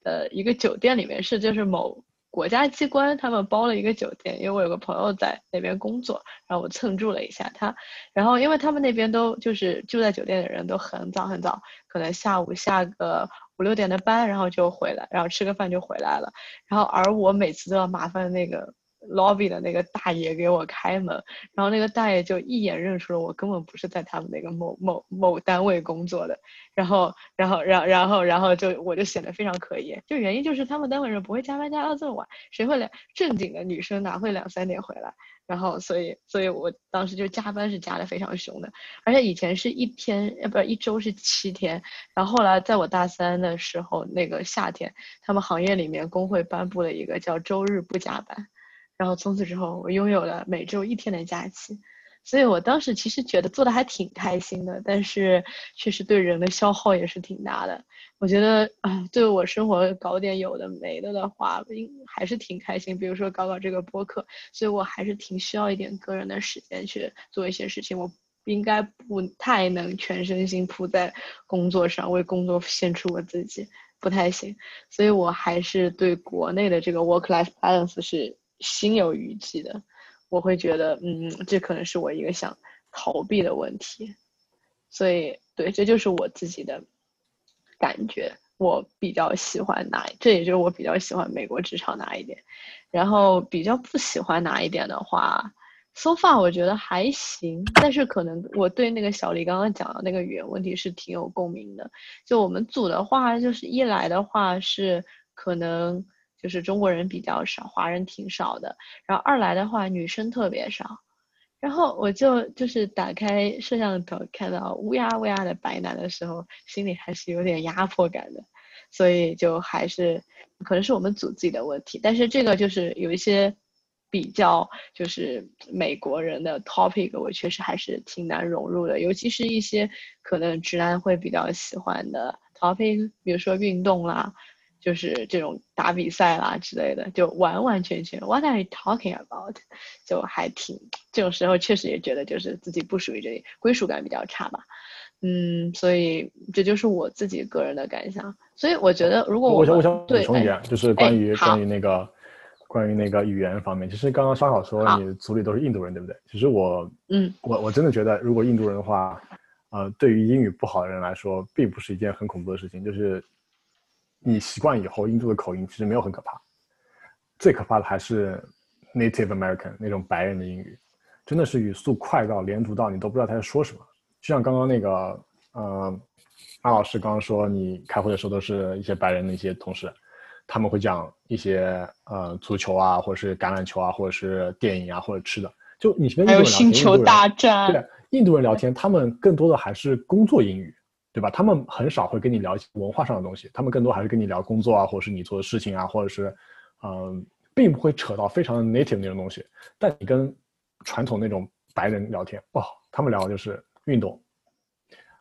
呃一个酒店里面，是就是某国家机关他们包了一个酒店，因为我有个朋友在那边工作，然后我蹭住了一下他。然后，因为他们那边都就是住在酒店的人都很早很早，可能下午下个。五六点的班，然后就回来，然后吃个饭就回来了。然后而我每次都要麻烦那个 lobby 的那个大爷给我开门，然后那个大爷就一眼认出了我根本不是在他们那个某某某单位工作的。然后，然后，然然后，然后就我就显得非常可疑。就原因就是他们单位人不会加班加到这么晚，谁会两正经的女生哪会两三点回来？然后，所以，所以我当时就加班是加的非常凶的，而且以前是一天，呃，不是一周是七天，然后后来在我大三的时候，那个夏天，他们行业里面工会颁布了一个叫周日不加班，然后从此之后，我拥有了每周一天的假期。所以我当时其实觉得做的还挺开心的，但是确实对人的消耗也是挺大的。我觉得啊，对我生活搞点有的没的的话，应还是挺开心。比如说搞搞这个播客，所以我还是挺需要一点个人的时间去做一些事情。我应该不太能全身心扑在工作上，为工作献出我自己，不太行。所以我还是对国内的这个 work-life balance 是心有余悸的。我会觉得，嗯，这可能是我一个想逃避的问题，所以，对，这就是我自己的感觉。我比较喜欢哪，这也就是我比较喜欢美国职场哪一点。然后比较不喜欢哪一点的话，so far 我觉得还行，但是可能我对那个小李刚刚讲的那个语言问题是挺有共鸣的。就我们组的话，就是一来的话是可能。就是中国人比较少，华人挺少的。然后二来的话，女生特别少。然后我就就是打开摄像头看到乌鸦乌鸦的白男的时候，心里还是有点压迫感的。所以就还是可能是我们组自己的问题。但是这个就是有一些比较就是美国人的 topic，我确实还是挺难融入的。尤其是一些可能直男会比较喜欢的 topic，比如说运动啦。就是这种打比赛啦之类的，就完完全全 What are you talking about？就还挺这种时候，确实也觉得就是自己不属于这里，归属感比较差吧。嗯，所以这就是我自己个人的感想。所以我觉得，如果我想我想补充一点，就是关于关于那个关于那个语言方面，其实刚刚烧烤说你组里都是印度人，对不对？其实我嗯，我我真的觉得，如果印度人的话，呃，对于英语不好的人来说，并不是一件很恐怖的事情，就是。你习惯以后，印度的口音其实没有很可怕，最可怕的还是 Native American 那种白人的英语，真的是语速快到连读到你都不知道他在说什么。就像刚刚那个，呃，马老师刚刚说，你开会的时候都是一些白人的一些同事，他们会讲一些呃足球啊，或者是橄榄球啊，或者是电影啊，或者吃的。就你跟印度人聊天，星球大战，对，印度人聊天，他们更多的还是工作英语。对吧？他们很少会跟你聊一些文化上的东西，他们更多还是跟你聊工作啊，或者是你做的事情啊，或者是，嗯，并不会扯到非常 native 那种东西。但你跟传统那种白人聊天，哇，他们聊的就是运动，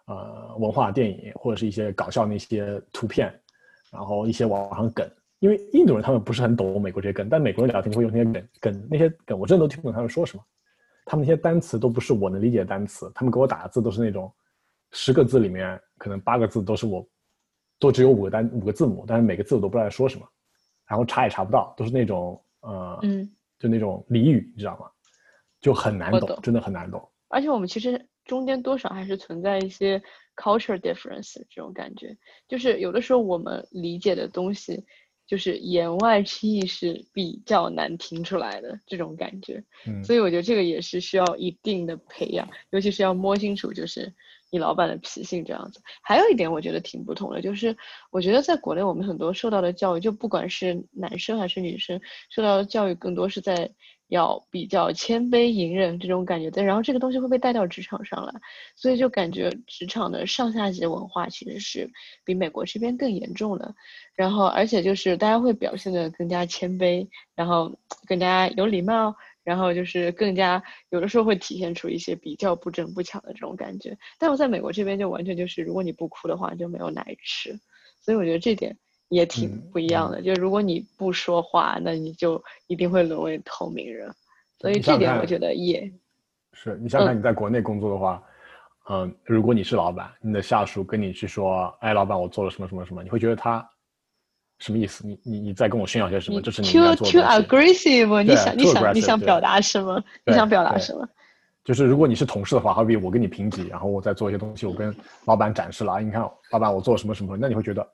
呃，文化、电影，或者是一些搞笑那些图片，然后一些网上梗。因为印度人他们不是很懂美国这些梗，但美国人聊天就会用那些梗，梗那些梗我真的都听不懂他们说什么。他们那些单词都不是我能理解的单词，他们给我打的字都是那种。十个字里面可能八个字都是我，都只有五个单五个字母，但是每个字我都不知道在说什么，然后查也查不到，都是那种呃，嗯，就那种俚语，你知道吗？就很难懂，真的很难懂。而且我们其实中间多少还是存在一些 culture difference 这种感觉，就是有的时候我们理解的东西，就是言外之意是比较难听出来的这种感觉。嗯，所以我觉得这个也是需要一定的培养，尤其是要摸清楚，就是。你老板的脾性这样子。还有一点我觉得挺不同的，就是我觉得在国内我们很多受到的教育，就不管是男生还是女生，受到的教育更多是在要比较谦卑隐忍这种感觉的。然后这个东西会被带到职场上来，所以就感觉职场的上下级文化其实是比美国这边更严重的。然后而且就是大家会表现的更加谦卑，然后更加有礼貌。然后就是更加有的时候会体现出一些比较不争不抢的这种感觉，但我在美国这边就完全就是，如果你不哭的话就没有奶吃，所以我觉得这点也挺不一样的。就如果你不说话，那你就一定会沦为透明人，所以这点我觉得也是。你想想你在国内工作的话，嗯，如果你是老板，你的下属跟你去说，哎，老板我做了什么什么什么，你会觉得他。什么意思？你你你在跟我炫耀些什么？这是你应该做的 Too aggressive，你想你想你想表达什么？你想表达什么？就是如果你是同事的话，好比我跟你评级，然后我在做一些东西，我跟老板展示了啊，你看老板我做什么什么，那你会觉得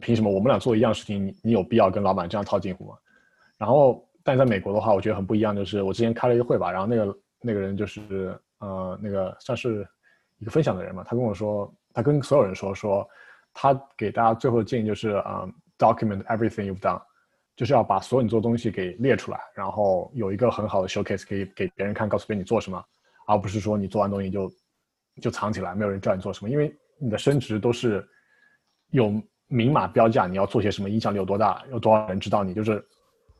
凭什么我们俩做一样事情，你你有必要跟老板这样套近乎吗？然后，但在美国的话，我觉得很不一样，就是我之前开了一个会吧，然后那个那个人就是呃那个算是一个分享的人嘛，他跟我说，他跟所有人说说，他给大家最后的建议就是啊。Document everything you've done，就是要把所有你做的东西给列出来，然后有一个很好的 showcase 可以给别人看，告诉别人你做什么，而不是说你做完东西就就藏起来，没有人知道你做什么。因为你的升职都是有明码标价，你要做些什么，影响力有多大，有多少人知道你。就是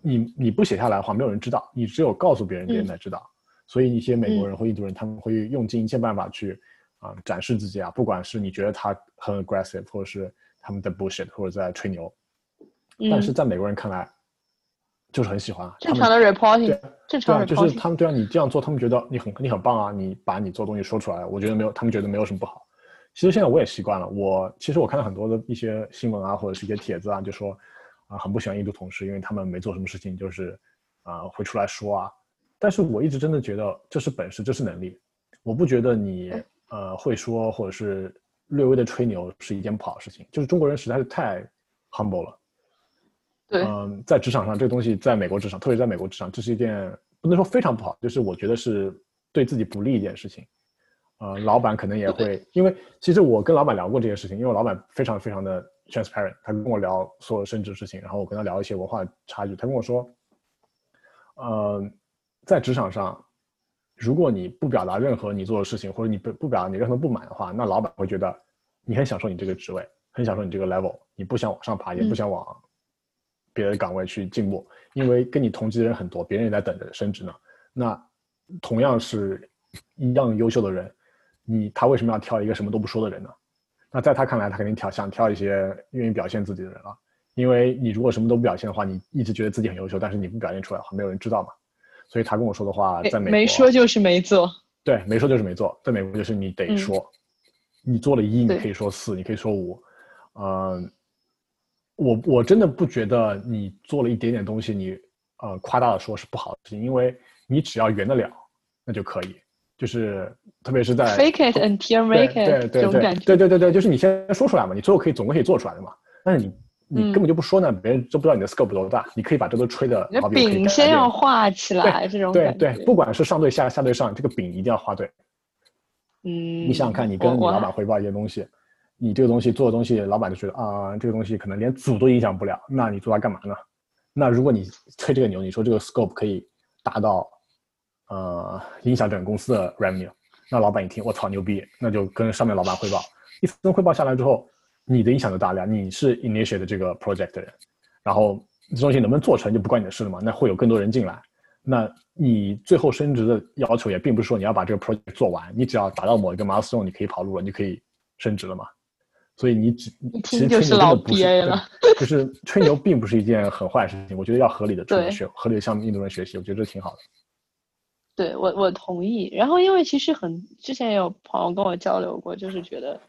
你你不写下来的话，没有人知道，你只有告诉别人，别人才知道。所以一些美国人或印度人，他们会用尽一切办法去啊展示自己啊，不管是你觉得他很 aggressive，或者是他们在 bullshit，或者在吹牛。但是在美国人看来，就是很喜欢正常的 reporting，正常的就是他们对啊，你这样做，他们觉得你很你很棒啊，你把你做东西说出来，我觉得没有，他们觉得没有什么不好。其实现在我也习惯了，我其实我看到很多的一些新闻啊，或者是一些帖子啊，就说啊很不喜欢印度同事，因为他们没做什么事情，就是啊会出来说啊。但是我一直真的觉得这是本事，这是能力。我不觉得你呃会说或者是略微的吹牛是一件不好的事情。就是中国人实在是太 humble 了。对，嗯，在职场上，这个东西在美国职场，特别在美国职场，这是一件不能说非常不好，就是我觉得是对自己不利一件事情。呃，老板可能也会，因为其实我跟老板聊过这些事情，因为我老板非常非常的 transparent，他跟我聊所有升职事情，然后我跟他聊一些文化差距，他跟我说，呃，在职场上，如果你不表达任何你做的事情，或者你不不表达你任何不满的话，那老板会觉得你很享受你这个职位，很享受你这个 level，你不想往上爬，也不想往。别的岗位去进步，因为跟你同级的人很多，别人也在等着升职呢。那同样是一样优秀的人，你他为什么要挑一个什么都不说的人呢？那在他看来，他肯定挑想挑一些愿意表现自己的人了。因为你如果什么都不表现的话，你一直觉得自己很优秀，但是你不表现出来的话，没有人知道嘛。所以他跟我说的话，在美国没说就是没做，对，没说就是没做。在美国就是你得说，你做了一，你可以说四，你可以说五，嗯。我我真的不觉得你做了一点点东西，你呃夸大的说是不好的事情，因为你只要圆得了，那就可以。就是特别是在 fake it until make it 这种感觉，对对对对，就是你先说出来嘛，你最后可以总归可以做出来的嘛。但是你你根本就不说呢，别人都不知道你的 scope 多大，你可以把这都吹的。饼先要画起来，这种对对，不管是上对下下对上，这个饼一定要画对。嗯，你想想看，你跟你老板汇报一些东西。你这个东西做的东西，老板就觉得啊，这个东西可能连组都影响不了，那你做它干嘛呢？那如果你吹这个牛，你说这个 scope 可以达到，呃，影响整个公司的 revenue，那老板一听，我操，牛逼，那就跟上面老板汇报，一分汇报下来之后，你的影响就大了，你是 initiate 这个 project 的人，然后这东西能不能做成就不关你的事了嘛？那会有更多人进来，那你最后升职的要求也并不是说你要把这个 project 做完，你只要达到某一个 milestone，你可以跑路了，你就可以升职了嘛？所以你只其实吹牛真的不是，就是吹牛并不是一件很坏的事情。我觉得要合理的吹学，合理的向印度人学习，我觉得这挺好的。对我我同意。然后因为其实很之前也有朋友跟我交流过，就是觉得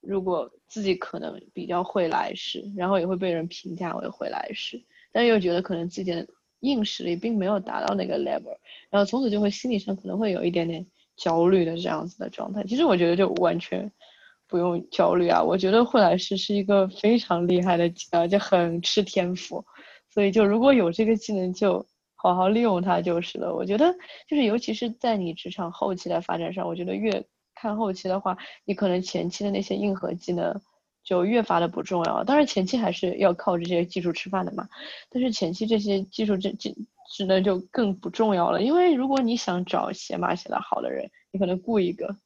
如果自己可能比较会来事，然后也会被人评价为会来事，但又觉得可能自己的硬实力并没有达到那个 level，然后从此就会心理上可能会有一点点焦虑的这样子的状态。其实我觉得就完全。不用焦虑啊，我觉得会来师是一个非常厉害的呃，就很吃天赋，所以就如果有这个技能，就好好利用它就是了。我觉得就是尤其是在你职场后期的发展上，我觉得越看后期的话，你可能前期的那些硬核技能就越发的不重要。当然前期还是要靠这些技术吃饭的嘛，但是前期这些技术这技技能就更不重要了。因为如果你想找写码写的好的人，你可能雇一个，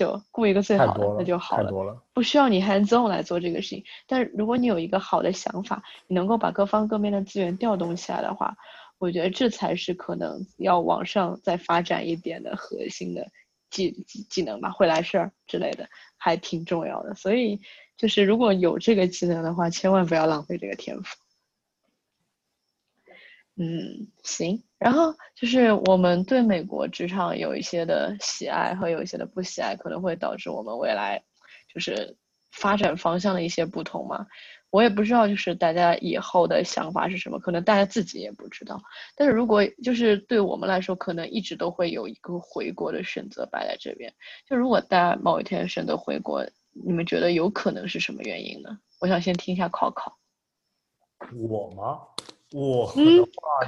就雇一个最好的那就好了，了不需要你 hands on 来做这个事情。但如果你有一个好的想法，你能够把各方各面的资源调动起来的话。我觉得这才是可能要往上再发展一点的核心的技技技能吧，会来事儿之类的，还挺重要的。所以就是如果有这个技能的话，千万不要浪费这个天赋。嗯，行。然后就是我们对美国职场有一些的喜爱和有一些的不喜爱，可能会导致我们未来就是发展方向的一些不同嘛。我也不知道，就是大家以后的想法是什么，可能大家自己也不知道。但是如果就是对我们来说，可能一直都会有一个回国的选择摆在这边。就如果大家某一天选择回国，你们觉得有可能是什么原因呢？我想先听一下考考。我吗？我嗯，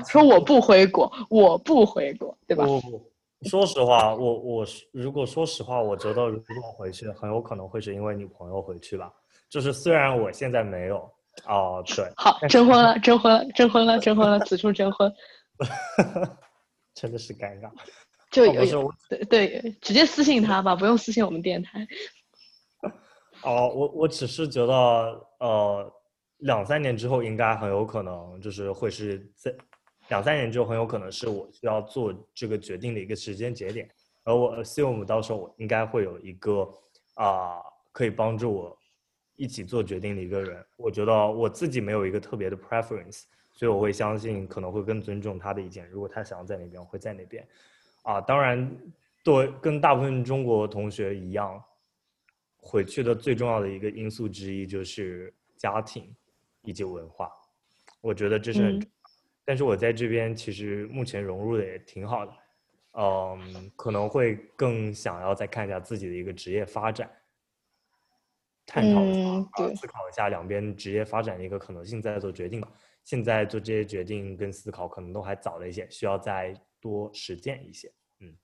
说我不回国，我不回国，对吧？不不，说实话，我我如果说实话，我觉得如果回去，很有可能会是因为女朋友回去吧。就是虽然我现在没有哦，对，好征婚了，征婚了，征婚了，征婚了，此处征婚，真的是尴尬。就有对对，直接私信他吧，不用私信我们电台。哦，我我只是觉得，呃，两三年之后应该很有可能，就是会是在两三年之后很有可能是我需要做这个决定的一个时间节点，而我 assume 到时候我应该会有一个啊，可以帮助我。一起做决定的一个人，我觉得我自己没有一个特别的 preference，所以我会相信可能会更尊重他的意见。如果他想要在那边，我会在那边。啊，当然，对，跟大部分中国同学一样，回去的最重要的一个因素之一就是家庭以及文化。我觉得这是很，但是我在这边其实目前融入的也挺好的。嗯，可能会更想要再看一下自己的一个职业发展。探讨一下，思考一下两边职业发展的一个可能性，再做决定吧。现在做这些决定跟思考可能都还早了一些，需要再多实践一些。嗯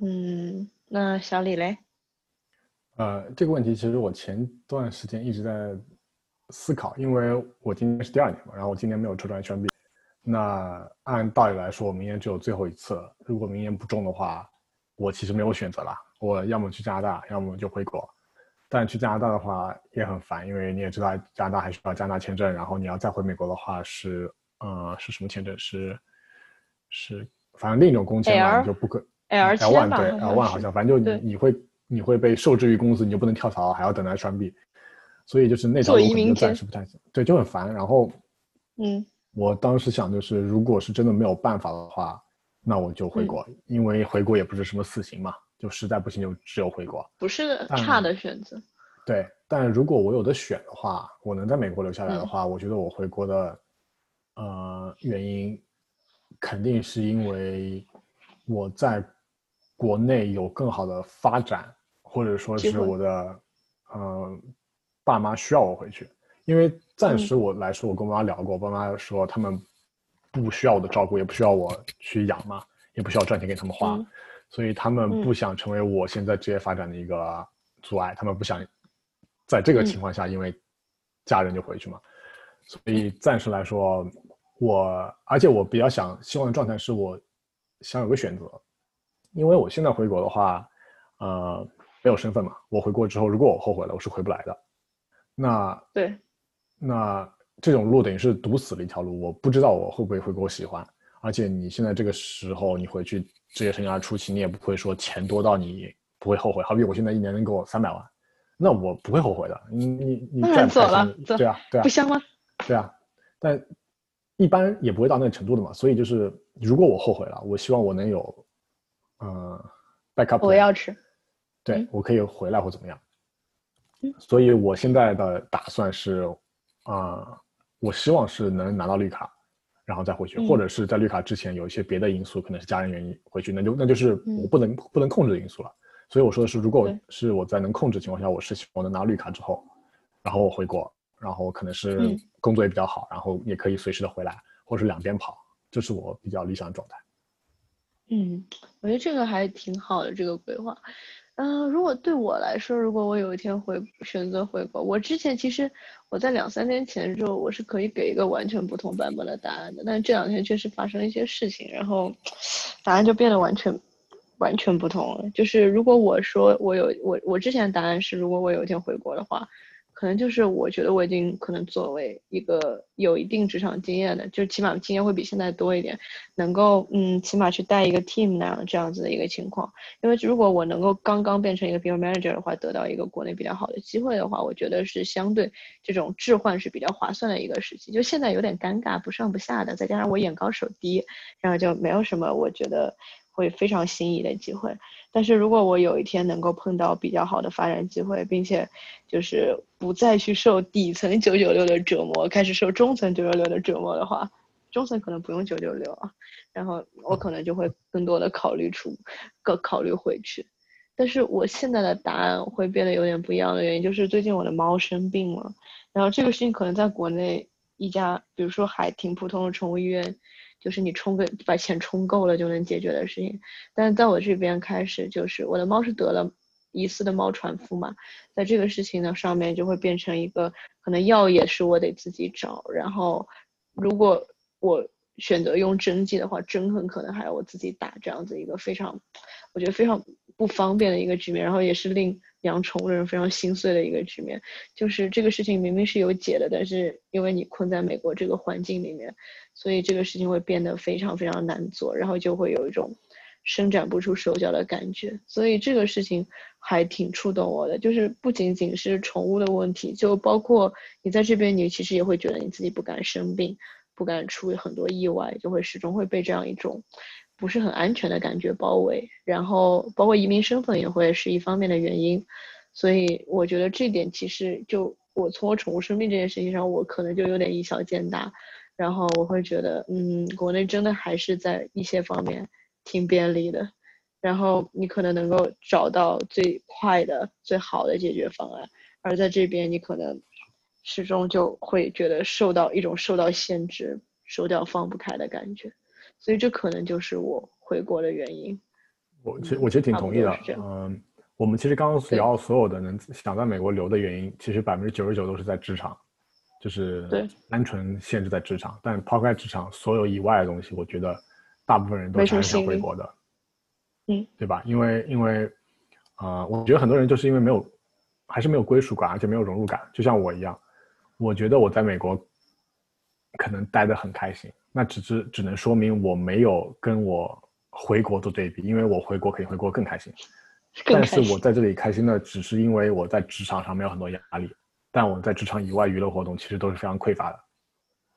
嗯，那小李嘞？呃，这个问题其实我前段时间一直在思考，因为我今年是第二年嘛，然后我今年没有抽中 H1B，那按道理来说，我明年只有最后一次了。如果明年不中的话，我其实没有选择了，我要么去加拿大，要么就回国。但去加拿大的话也很烦，因为你也知道加拿大还需要加拿大签证，然后你要再回美国的话是，呃，是什么签证？是是，反正另一种工签嘛，你就不可 L one 对 L one 好像，反正就你你会你会被受制于公司，你就不能跳槽，还要等待双币，所以就是那条路可能暂时不太行，对，就很烦。然后，嗯，我当时想就是，如果是真的没有办法的话，那我就回国，因为回国也不是什么死刑嘛。就实在不行，就只有回国，不是差的选择。对，但如果我有的选的话，我能在美国留下来的话，我觉得我回国的，呃，原因肯定是因为我在国内有更好的发展，或者说是我的，呃，爸妈需要我回去。因为暂时我来说，我跟我妈聊过，我爸妈说他们不需要我的照顾，也不需要我去养嘛，也不需要赚钱给他们花。所以他们不想成为我现在职业发展的一个阻碍，他们不想在这个情况下因为家人就回去嘛。所以暂时来说，我而且我比较想希望的状态是我想有个选择，因为我现在回国的话，呃，没有身份嘛。我回国之后，如果我后悔了，我是回不来的。那对，那这种路等于是堵死了一条路，我不知道我会不会回国喜欢。而且你现在这个时候，你回去职业生涯初期，你也不会说钱多到你不会后悔。好比我现在一年能给我三百万，那我不会后悔的。你你你再走了，对啊对啊，不香吗？对啊，但一般也不会到那个程度的嘛。所以就是，如果我后悔了，我希望我能有，呃，backup。我要吃。对，我可以回来或怎么样。所以我现在的打算是，啊，我希望是能拿到绿卡。然后再回去，或者是在绿卡之前有一些别的因素，可能是家人原因回去，那就那就是我不能不能控制的因素了。所以我说的是，如果是我在能控制情况下，我是希望能拿绿卡之后，然后我回国，然后可能是工作也比较好，然后也可以随时的回来，或者是两边跑，这是我比较理想的状态。嗯，我觉得这个还挺好的，这个规划。嗯，如果对我来说，如果我有一天回选择回国，我之前其实我在两三天前之后，我是可以给一个完全不同版本的答案的，但是这两天确实发生了一些事情，然后答案就变得完全完全不同了。就是如果我说我有我我之前答案是，如果我有一天回国的话。可能就是我觉得我已经可能作为一个有一定职场经验的，就起码经验会比现在多一点，能够嗯起码去带一个 team 那样这样子的一个情况。因为如果我能够刚刚变成一个 people manager 的话，得到一个国内比较好的机会的话，我觉得是相对这种置换是比较划算的一个时期。就现在有点尴尬，不上不下的，再加上我眼高手低，然后就没有什么我觉得。会非常心仪的机会，但是如果我有一天能够碰到比较好的发展机会，并且就是不再去受底层九九六的折磨，开始受中层九九六的折磨的话，中层可能不用九九六啊，然后我可能就会更多的考虑出，更考虑回去。但是我现在的答案会变得有点不一样的原因，就是最近我的猫生病了，然后这个事情可能在国内一家，比如说还挺普通的宠物医院。就是你充个把钱充够了就能解决的事情，但是在我这边开始就是我的猫是得了疑似的猫传腹嘛，在这个事情呢上面就会变成一个可能药也是我得自己找，然后如果我选择用针剂的话，针很可能还要我自己打，这样子一个非常我觉得非常不方便的一个局面，然后也是令。养宠物的人非常心碎的一个局面，就是这个事情明明是有解的，但是因为你困在美国这个环境里面，所以这个事情会变得非常非常难做，然后就会有一种伸展不出手脚的感觉。所以这个事情还挺触动我的，就是不仅仅是宠物的问题，就包括你在这边，你其实也会觉得你自己不敢生病，不敢出很多意外，就会始终会被这样一种。不是很安全的感觉包围，然后包括移民身份也会是一方面的原因，所以我觉得这点其实就我从我宠物生病这件事情上，我可能就有点以小见大，然后我会觉得，嗯，国内真的还是在一些方面挺便利的，然后你可能能够找到最快的、最好的解决方案，而在这边你可能始终就会觉得受到一种受到限制、手脚放不开的感觉。所以这可能就是我回国的原因。我其实我其实挺同意的。嗯，我们其实刚刚聊所有的能想在美国留的原因，其实百分之九十九都是在职场，就是单纯限制在职场。但抛开职场所有以外的东西，我觉得大部分人都还是想回国的。嗯，对吧？因为因为啊，我觉得很多人就是因为没有，还是没有归属感，而且没有融入感。就像我一样，我觉得我在美国可能待得很开心。那只是只能说明我没有跟我回国做对比，因为我回国肯定会过更开心。但是我在这里开心的只是因为我在职场上没有很多压力，但我在职场以外娱乐活动其实都是非常匮乏的。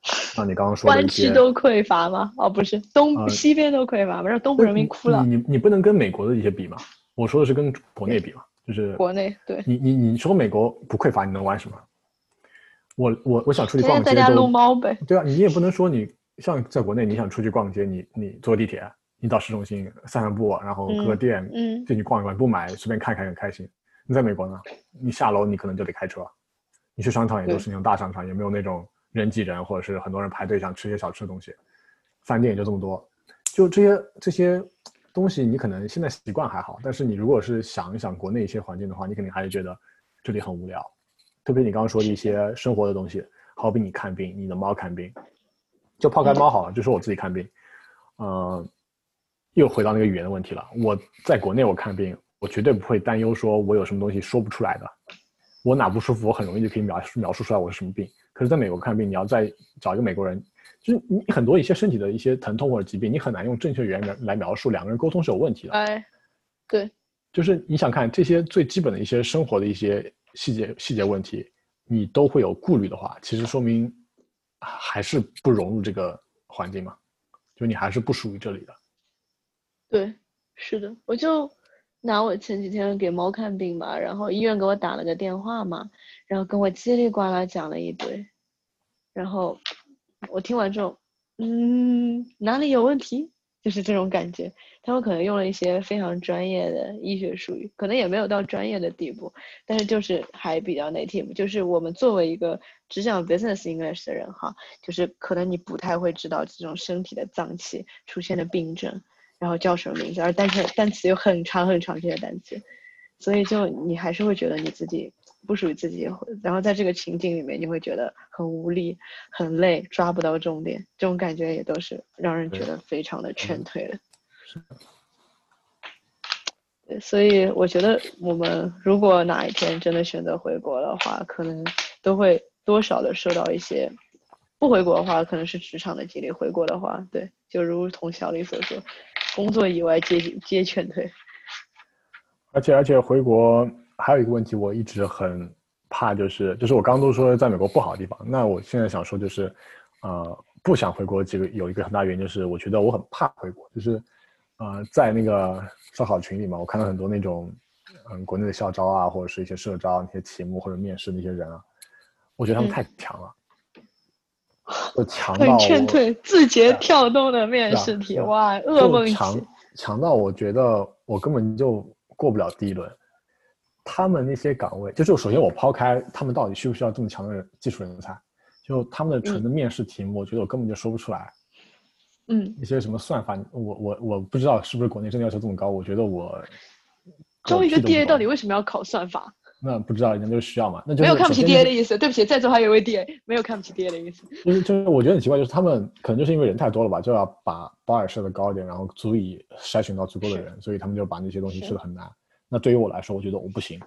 像你刚刚说的湾区都匮乏吗？哦，不是，东西边都匮乏，不是东部人民哭了。你你你不能跟美国的一些比嘛？我说的是跟国内比嘛，就是国内对。你你你说美国不匮乏，你能玩什么？我我我想出去逛街在家撸猫呗。对啊，你也不能说你。像在国内，你想出去逛街，你你坐地铁，你到市中心散散步，然后各个店嗯进去逛一逛，不买随便看看很开心。你在美国呢，你下楼你可能就得开车，你去商场也都是那种大商场，也没有那种人挤人或者是很多人排队想吃些小吃的东西，饭店也就这么多。就这些这些东西，你可能现在习惯还好，但是你如果是想一想国内一些环境的话，你肯定还是觉得这里很无聊。特别你刚刚说的一些生活的东西，好比你看病，你的猫看病。就抛开猫好了，就说我自己看病，嗯，又回到那个语言的问题了。我在国内我看病，我绝对不会担忧说我有什么东西说不出来的，我哪不舒服，我很容易就可以描述描述出来我是什么病。可是在美国看病，你要再找一个美国人，就是你很多一些身体的一些疼痛或者疾病，你很难用正确语言来来描述，两个人沟通是有问题的。哎，对，就是你想看这些最基本的一些生活的一些细节细节问题，你都会有顾虑的话，其实说明。还是不融入这个环境嘛？就你还是不属于这里的。对，是的，我就拿我前几天给猫看病吧，然后医院给我打了个电话嘛，然后跟我叽里呱啦讲了一堆，然后我听完之后，嗯，哪里有问题？就是这种感觉，他们可能用了一些非常专业的医学术语，可能也没有到专业的地步，但是就是还比较 native。就是我们作为一个只讲 business English 的人哈，就是可能你不太会知道这种身体的脏器出现的病症，然后叫什么名字，而单词单词有很长很长这些单词，所以就你还是会觉得你自己不属于自己，然后在这个情景里面你会觉得很无力、很累，抓不到重点，这种感觉也都是让人觉得非常的劝退的。对，所以我觉得我们如果哪一天真的选择回国的话，可能都会多少的受到一些。不回国的话，可能是职场的激励；回国的话，对，就如同小李所说，工作以外皆皆劝退。而且而且回国还有一个问题，我一直很怕，就是就是我刚刚都说在美国不好的地方，那我现在想说就是，呃，不想回国这个有一个很大原因就是我觉得我很怕回国，就是，呃，在那个烧烤群里嘛，我看到很多那种，嗯，国内的校招啊，或者是一些社招那些题目或者面试那些人啊，我觉得他们太强了。我强到劝退，字节跳动的面试题，哇，噩梦强强到我觉得我根本就过不了第一轮。他们那些岗位，就是首先我抛开他们到底需不需要这么强的技术人才，就他们的纯的面试题目，我觉得我根本就说不出来。嗯，一些什么算法，我我我不知道是不是国内真的要求这么高，我觉得我。招一个 DA 到底为什么要考算法？那不知道，人家就是需要嘛？那就没有看不起 DA 的意思。对不起，在座还有一位 DA，没有看不起 DA 的意思。就是就是，我觉得很奇怪，就是他们可能就是因为人太多了吧，就要把 bar 设的高一点，然后足以筛选到足够的人，所以他们就把那些东西设的很难。那对于我来说，我觉得我不行，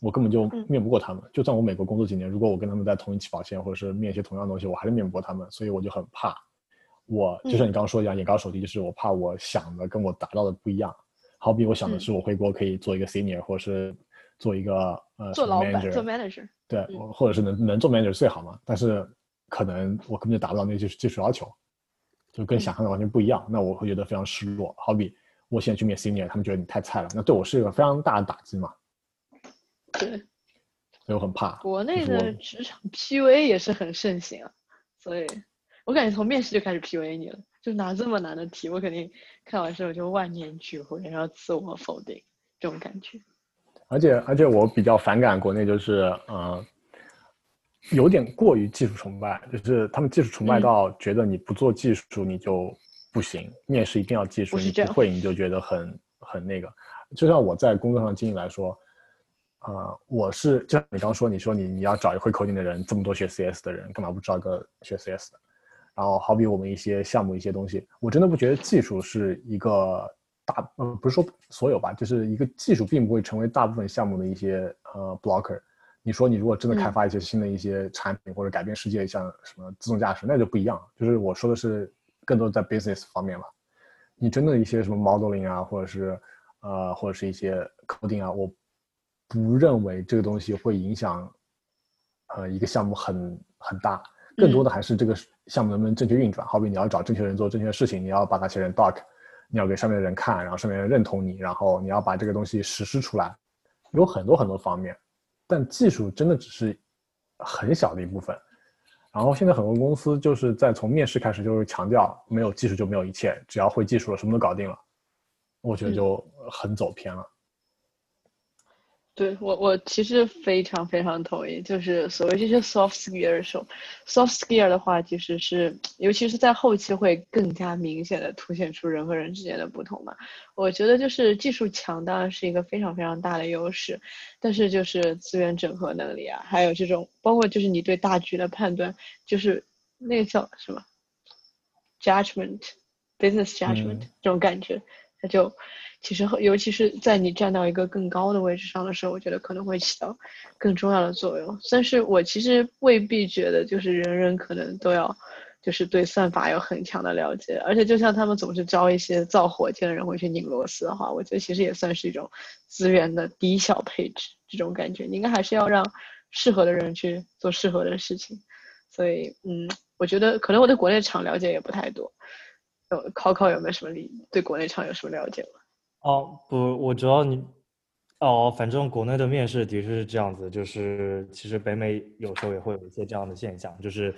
我根本就面不过他们。就算我美国工作几年，如果我跟他们在同一起跑线，或者是面一些同样东西，我还是面不过他们。所以我就很怕，我就像你刚刚说的一样，眼高手低，就是我怕我想的跟我达到的不一样。好比我想的是我回国可以做一个 senior，或者是。做一个呃，做老板，做 manager，对，或者是能能做 manager 最好嘛。但是可能我根本就达不到那些技术要求，就跟想象的完全不一样。那我会觉得非常失落。好比我现在去面 senior，他们觉得你太菜了，那对我是一个非常大的打击嘛。对，所以我很怕。国内的职场 PUA 也是很盛行啊，所以我感觉从面试就开始 PUA 你了，就拿这么难的题，我肯定看完之后就万念俱灰，然后自我否定这种感觉。而且而且我比较反感国内就是，呃，有点过于技术崇拜，就是他们技术崇拜到觉得你不做技术你就不行，面试一定要技术，你不会你就觉得很很那个。就像我在工作上经历来说，呃，我是就像你刚说，你说你你要找会 coding 的人，这么多学 CS 的人，干嘛不招个学 CS 的？然后好比我们一些项目一些东西，我真的不觉得技术是一个。大呃不是说所有吧，就是一个技术并不会成为大部分项目的一些呃 blocker。你说你如果真的开发一些新的一些产品或者改变世界，像什么自动驾驶，那就不一样。就是我说的是更多在 business 方面吧。你真的一些什么 modeling 啊，或者是呃或者是一些 coding 啊，我不认为这个东西会影响呃一个项目很很大。更多的还是这个项目能不能正确运转。好比你要找正确人做正确的事情，你要把它写成 doc。你要给上面的人看，然后上面人认同你，然后你要把这个东西实施出来，有很多很多方面，但技术真的只是很小的一部分。然后现在很多公司就是在从面试开始就是强调没有技术就没有一切，只要会技术了什么都搞定了，我觉得就很走偏了。对我，我其实非常非常同意，就是所谓这些 soft skill 的时候，soft skill 的话，其实是尤其是在后期会更加明显的凸显出人和人之间的不同嘛。我觉得就是技术强当然是一个非常非常大的优势，但是就是资源整合能力啊，还有这种包括就是你对大局的判断，就是那个叫什么 judgment，business judgment 这种感觉，它就。其实，尤其是在你站到一个更高的位置上的时候，我觉得可能会起到更重要的作用。但是我其实未必觉得，就是人人可能都要，就是对算法有很强的了解。而且，就像他们总是招一些造火箭的人会去拧螺丝的话，我觉得其实也算是一种资源的低效配置。这种感觉，你应该还是要让适合的人去做适合的事情。所以，嗯，我觉得可能我对国内厂了解也不太多。呃，考考有没有什么理对国内厂有什么了解吗？哦不，我主要你，哦，反正国内的面试的确是这样子，就是其实北美有时候也会有一些这样的现象，就是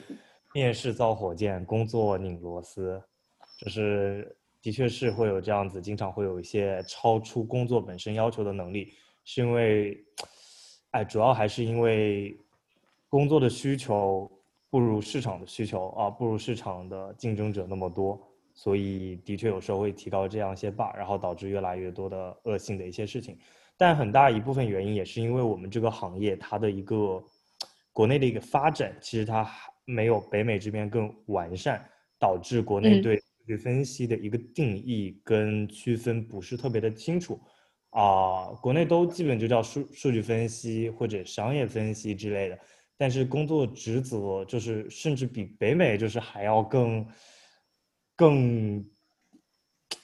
面试造火箭，工作拧螺丝，就是的确是会有这样子，经常会有一些超出工作本身要求的能力，是因为，哎，主要还是因为工作的需求不如市场的需求啊，不如市场的竞争者那么多。所以的确有时候会提高这样一些 bug，然后导致越来越多的恶性的一些事情。但很大一部分原因也是因为我们这个行业它的一个国内的一个发展，其实它还没有北美这边更完善，导致国内对数据分析的一个定义跟区分不是特别的清楚。啊，国内都基本就叫数数据分析或者商业分析之类的，但是工作职责就是甚至比北美就是还要更更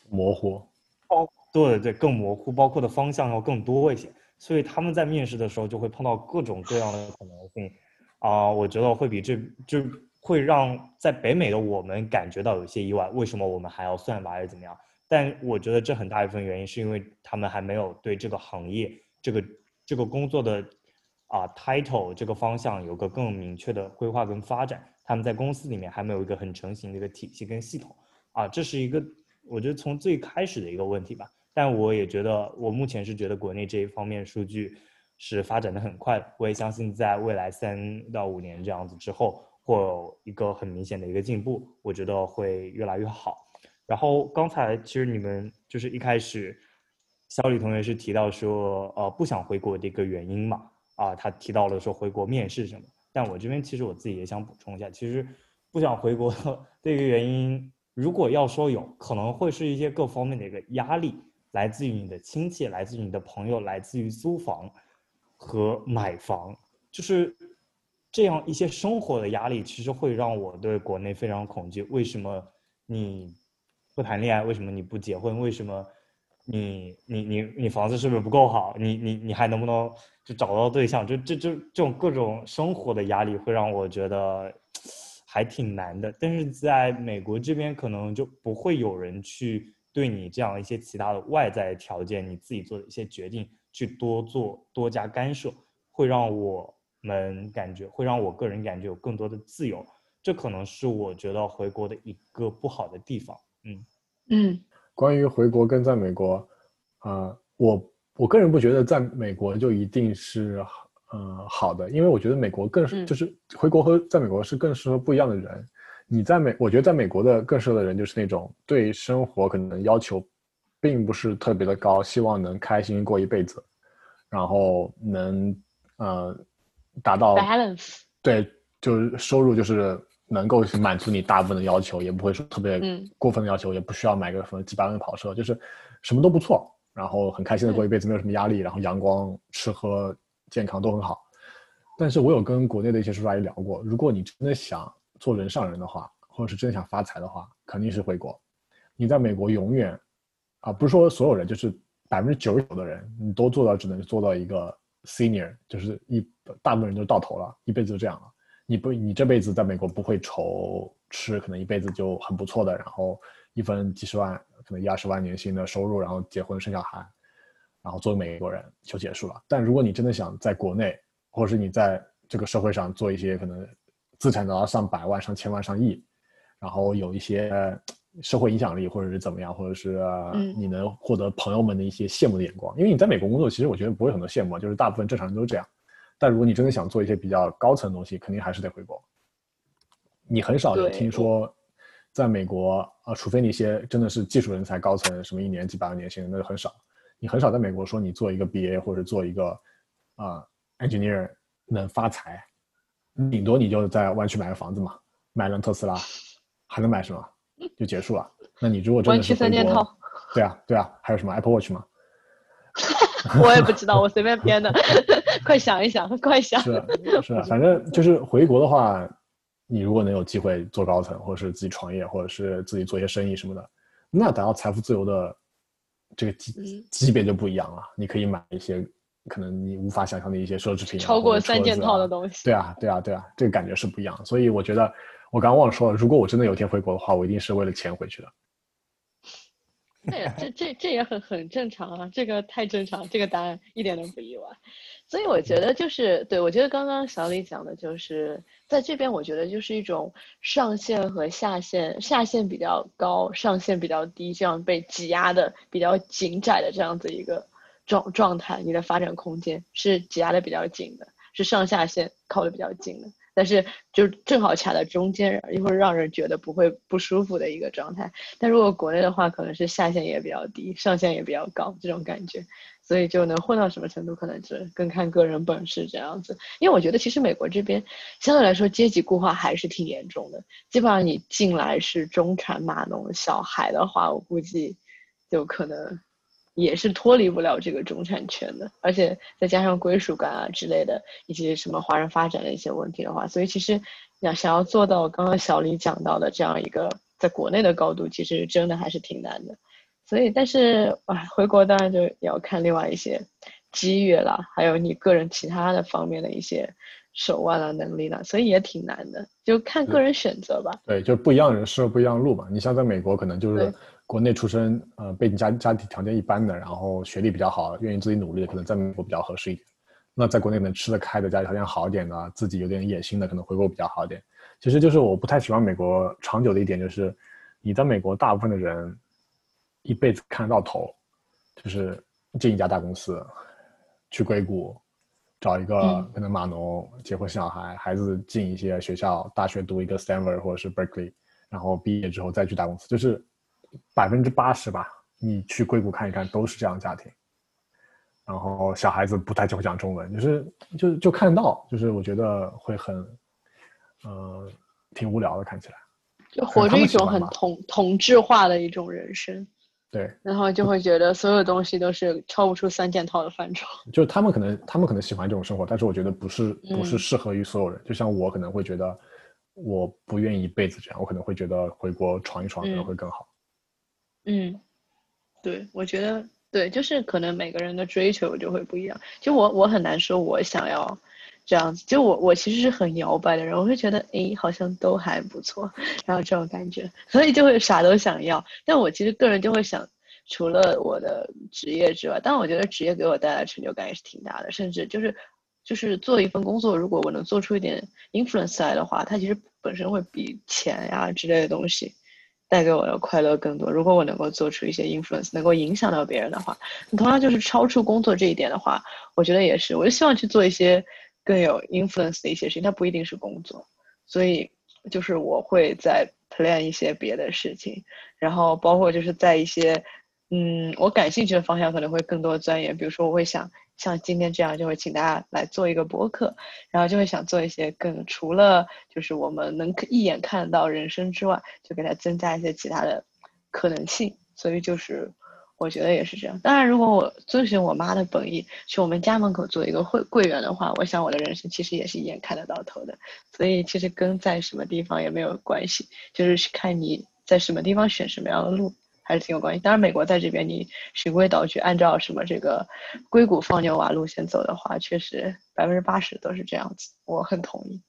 模糊，包对对更模糊，包括的方向要更多一些，所以他们在面试的时候就会碰到各种各样的可能性，啊，我觉得会比这就会让在北美的我们感觉到有些意外，为什么我们还要算法还是怎么样？但我觉得这很大一部分原因是因为他们还没有对这个行业、这个这个工作的啊 title 这个方向有个更明确的规划跟发展。他们在公司里面还没有一个很成型的一个体系跟系统啊，这是一个我觉得从最开始的一个问题吧。但我也觉得，我目前是觉得国内这一方面数据是发展的很快的。我也相信在未来三到五年这样子之后，会有一个很明显的一个进步。我觉得会越来越好。然后刚才其实你们就是一开始，小李同学是提到说，呃，不想回国的一个原因嘛，啊，他提到了说回国面试什么。但我这边其实我自己也想补充一下，其实不想回国的一个原因，如果要说有可能会是一些各方面的一个压力，来自于你的亲戚，来自于你的朋友，来自于租房和买房，就是这样一些生活的压力，其实会让我对国内非常恐惧。为什么你？不谈恋爱，为什么你不结婚？为什么你你你你房子是不是不够好？你你你还能不能就找到对象？就这这这种各种生活的压力会让我觉得还挺难的。但是在美国这边，可能就不会有人去对你这样一些其他的外在条件，你自己做的一些决定去多做多加干涉，会让我们感觉会让我个人感觉有更多的自由。这可能是我觉得回国的一个不好的地方。嗯嗯，关于回国跟在美国，啊，我我个人不觉得在美国就一定是呃好的，因为我觉得美国更是就是回国和在美国是更适合不一样的人。你在美，我觉得在美国的更适合的人就是那种对生活可能要求并不是特别的高，希望能开心过一辈子，然后能呃达到 balance，对，就是收入就是。能够满足你大部分的要求，也不会说特别过分的要求，也不需要买个什么几百万的跑车，就是什么都不错，然后很开心的过一辈子，没有什么压力，然后阳光、吃喝、健康都很好。但是我有跟国内的一些叔叔阿姨聊过，如果你真的想做人上人的话，或者是真的想发财的话，肯定是回国。你在美国永远啊，不是说所有人，就是百分之九十九的人，你都做到只能做到一个 senior，就是一大部分人都到头了，一辈子就这样了。你不，你这辈子在美国不会愁吃，可能一辈子就很不错的，然后一分几十万，可能一二十万年薪的收入，然后结婚生小孩，然后作为美国人就结束了。但如果你真的想在国内，或者是你在这个社会上做一些可能资产达到上百万、上千万、上亿，然后有一些社会影响力，或者是怎么样，或者是你能获得朋友们的一些羡慕的眼光，因为你在美国工作，其实我觉得不会很多羡慕，就是大部分正常人都是这样。但如果你真的想做一些比较高层的东西，肯定还是得回国。你很少有听说，在美国啊，除非那些真的是技术人才高层，什么一年几百万年薪，那就很少。你很少在美国说你做一个 BA 或者做一个啊 engineer 能发财，顶多你就在湾区买个房子嘛，买辆特斯拉，还能买什么？就结束了。那你如果真的是回国，对啊对啊，还有什么 Apple Watch 吗？我也不知道，我随便编的。快想一想，快想。是是，反正就是回国的话，你如果能有机会做高层，或者是自己创业，或者是自己做一些生意什么的，那达到财富自由的这个级级别就不一样了。你可以买一些可能你无法想象的一些奢侈品，超过三件套的东西。对啊，对啊，对啊，这个感觉是不一样。所以我觉得，我刚刚忘了说了，如果我真的有一天回国的话，我一定是为了钱回去的。这这这这也很很正常啊，这个太正常，这个答案一点都不意外。所以我觉得就是对，我觉得刚刚小李讲的就是在这边，我觉得就是一种上限和下限，下限比较高，上限比较低，这样被挤压的比较紧窄的这样子一个状状态，你的发展空间是挤压的比较紧的，是上下限靠的比较近的。但是就正好卡在中间，一会儿让人觉得不会不舒服的一个状态。但如果国内的话，可能是下限也比较低，上限也比较高，这种感觉，所以就能混到什么程度，可能是更看个人本事这样子。因为我觉得其实美国这边相对来说阶级固化还是挺严重的，基本上你进来是中产码农小孩的话，我估计就可能。也是脱离不了这个中产圈的，而且再加上归属感啊之类的一些什么华人发展的一些问题的话，所以其实要想要做到刚刚小李讲到的这样一个在国内的高度，其实真的还是挺难的。所以，但是啊，回国当然就要看另外一些机遇啦，还有你个人其他的方面的一些手腕啊、能力了，所以也挺难的，就看个人选择吧。对，就不一样人适合不一样路嘛。你像在美国，可能就是。国内出身，呃，背景家家庭条件一般的，然后学历比较好，愿意自己努力的，可能在美国比较合适一点。那在国内能吃得开的，家里条件好一点的，自己有点野心的，可能回国比较好一点。其实就是我不太喜欢美国长久的一点，就是你在美国大部分的人一辈子看得到头，就是进一家大公司，去硅谷，找一个可能码农，结婚生小孩，孩子进一些学校，大学读一个 Stanford 或者是 Berkeley，然后毕业之后再去大公司，就是。百分之八十吧，你去硅谷看一看，都是这样家庭。然后小孩子不太就会讲中文，就是就就看得到，就是我觉得会很，呃，挺无聊的，看起来。就活着一种很同同质化的一种人生。对。然后就会觉得所有东西都是超不出三件套的范畴。就他们可能他们可能喜欢这种生活，但是我觉得不是不是适合于所有人。就像我可能会觉得，我不愿意一辈子这样，我可能会觉得回国闯一闯可能会更好。嗯，对，我觉得对，就是可能每个人的追求就会不一样。就我，我很难说我想要这样子。就我，我其实是很摇摆的人，我会觉得，哎，好像都还不错，然后这种感觉，所以就会啥都想要。但我其实个人就会想，除了我的职业之外，但我觉得职业给我带来成就感也是挺大的。甚至就是，就是做一份工作，如果我能做出一点 influence 来的话，它其实本身会比钱呀之类的东西。带给我的快乐更多。如果我能够做出一些 influence，能够影响到别人的话，同样就是超出工作这一点的话，我觉得也是。我就希望去做一些更有 influence 的一些事情，它不一定是工作。所以就是我会在 plan 一些别的事情，然后包括就是在一些嗯我感兴趣的方向可能会更多钻研。比如说我会想。像今天这样，就会请大家来做一个播客，然后就会想做一些更除了就是我们能一眼看到人生之外，就给它增加一些其他的可能性。所以就是我觉得也是这样。当然，如果我遵循我妈的本意，去我们家门口做一个会柜员的话，我想我的人生其实也是一眼看得到头的。所以其实跟在什么地方也没有关系，就是看你在什么地方选什么样的路。还是挺有关系。当然，美国在这边，你循规蹈矩，按照什么这个硅谷放牛娃路线走的话，确实百分之八十都是这样子。我很同意。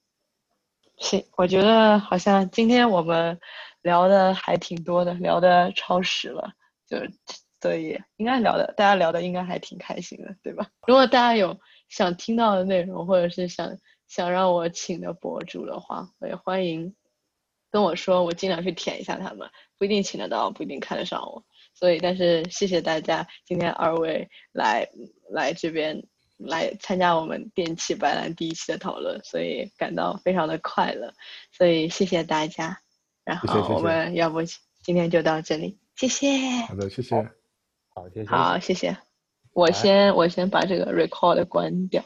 行，我觉得好像今天我们聊的还挺多的，聊的超时了，就所以应该聊的，大家聊的应该还挺开心的，对吧？如果大家有想听到的内容，或者是想想让我请的博主的话，我也欢迎跟我说，我尽量去舔一下他们。不一定请得到，不一定看得上我，所以但是谢谢大家今天二位来来这边来参加我们电器白兰第一期的讨论，所以感到非常的快乐，所以谢谢大家，然后我们要不今天就到这里，谢谢。好的，谢谢。好，谢谢。好，谢谢。我先我先把这个 record 关掉。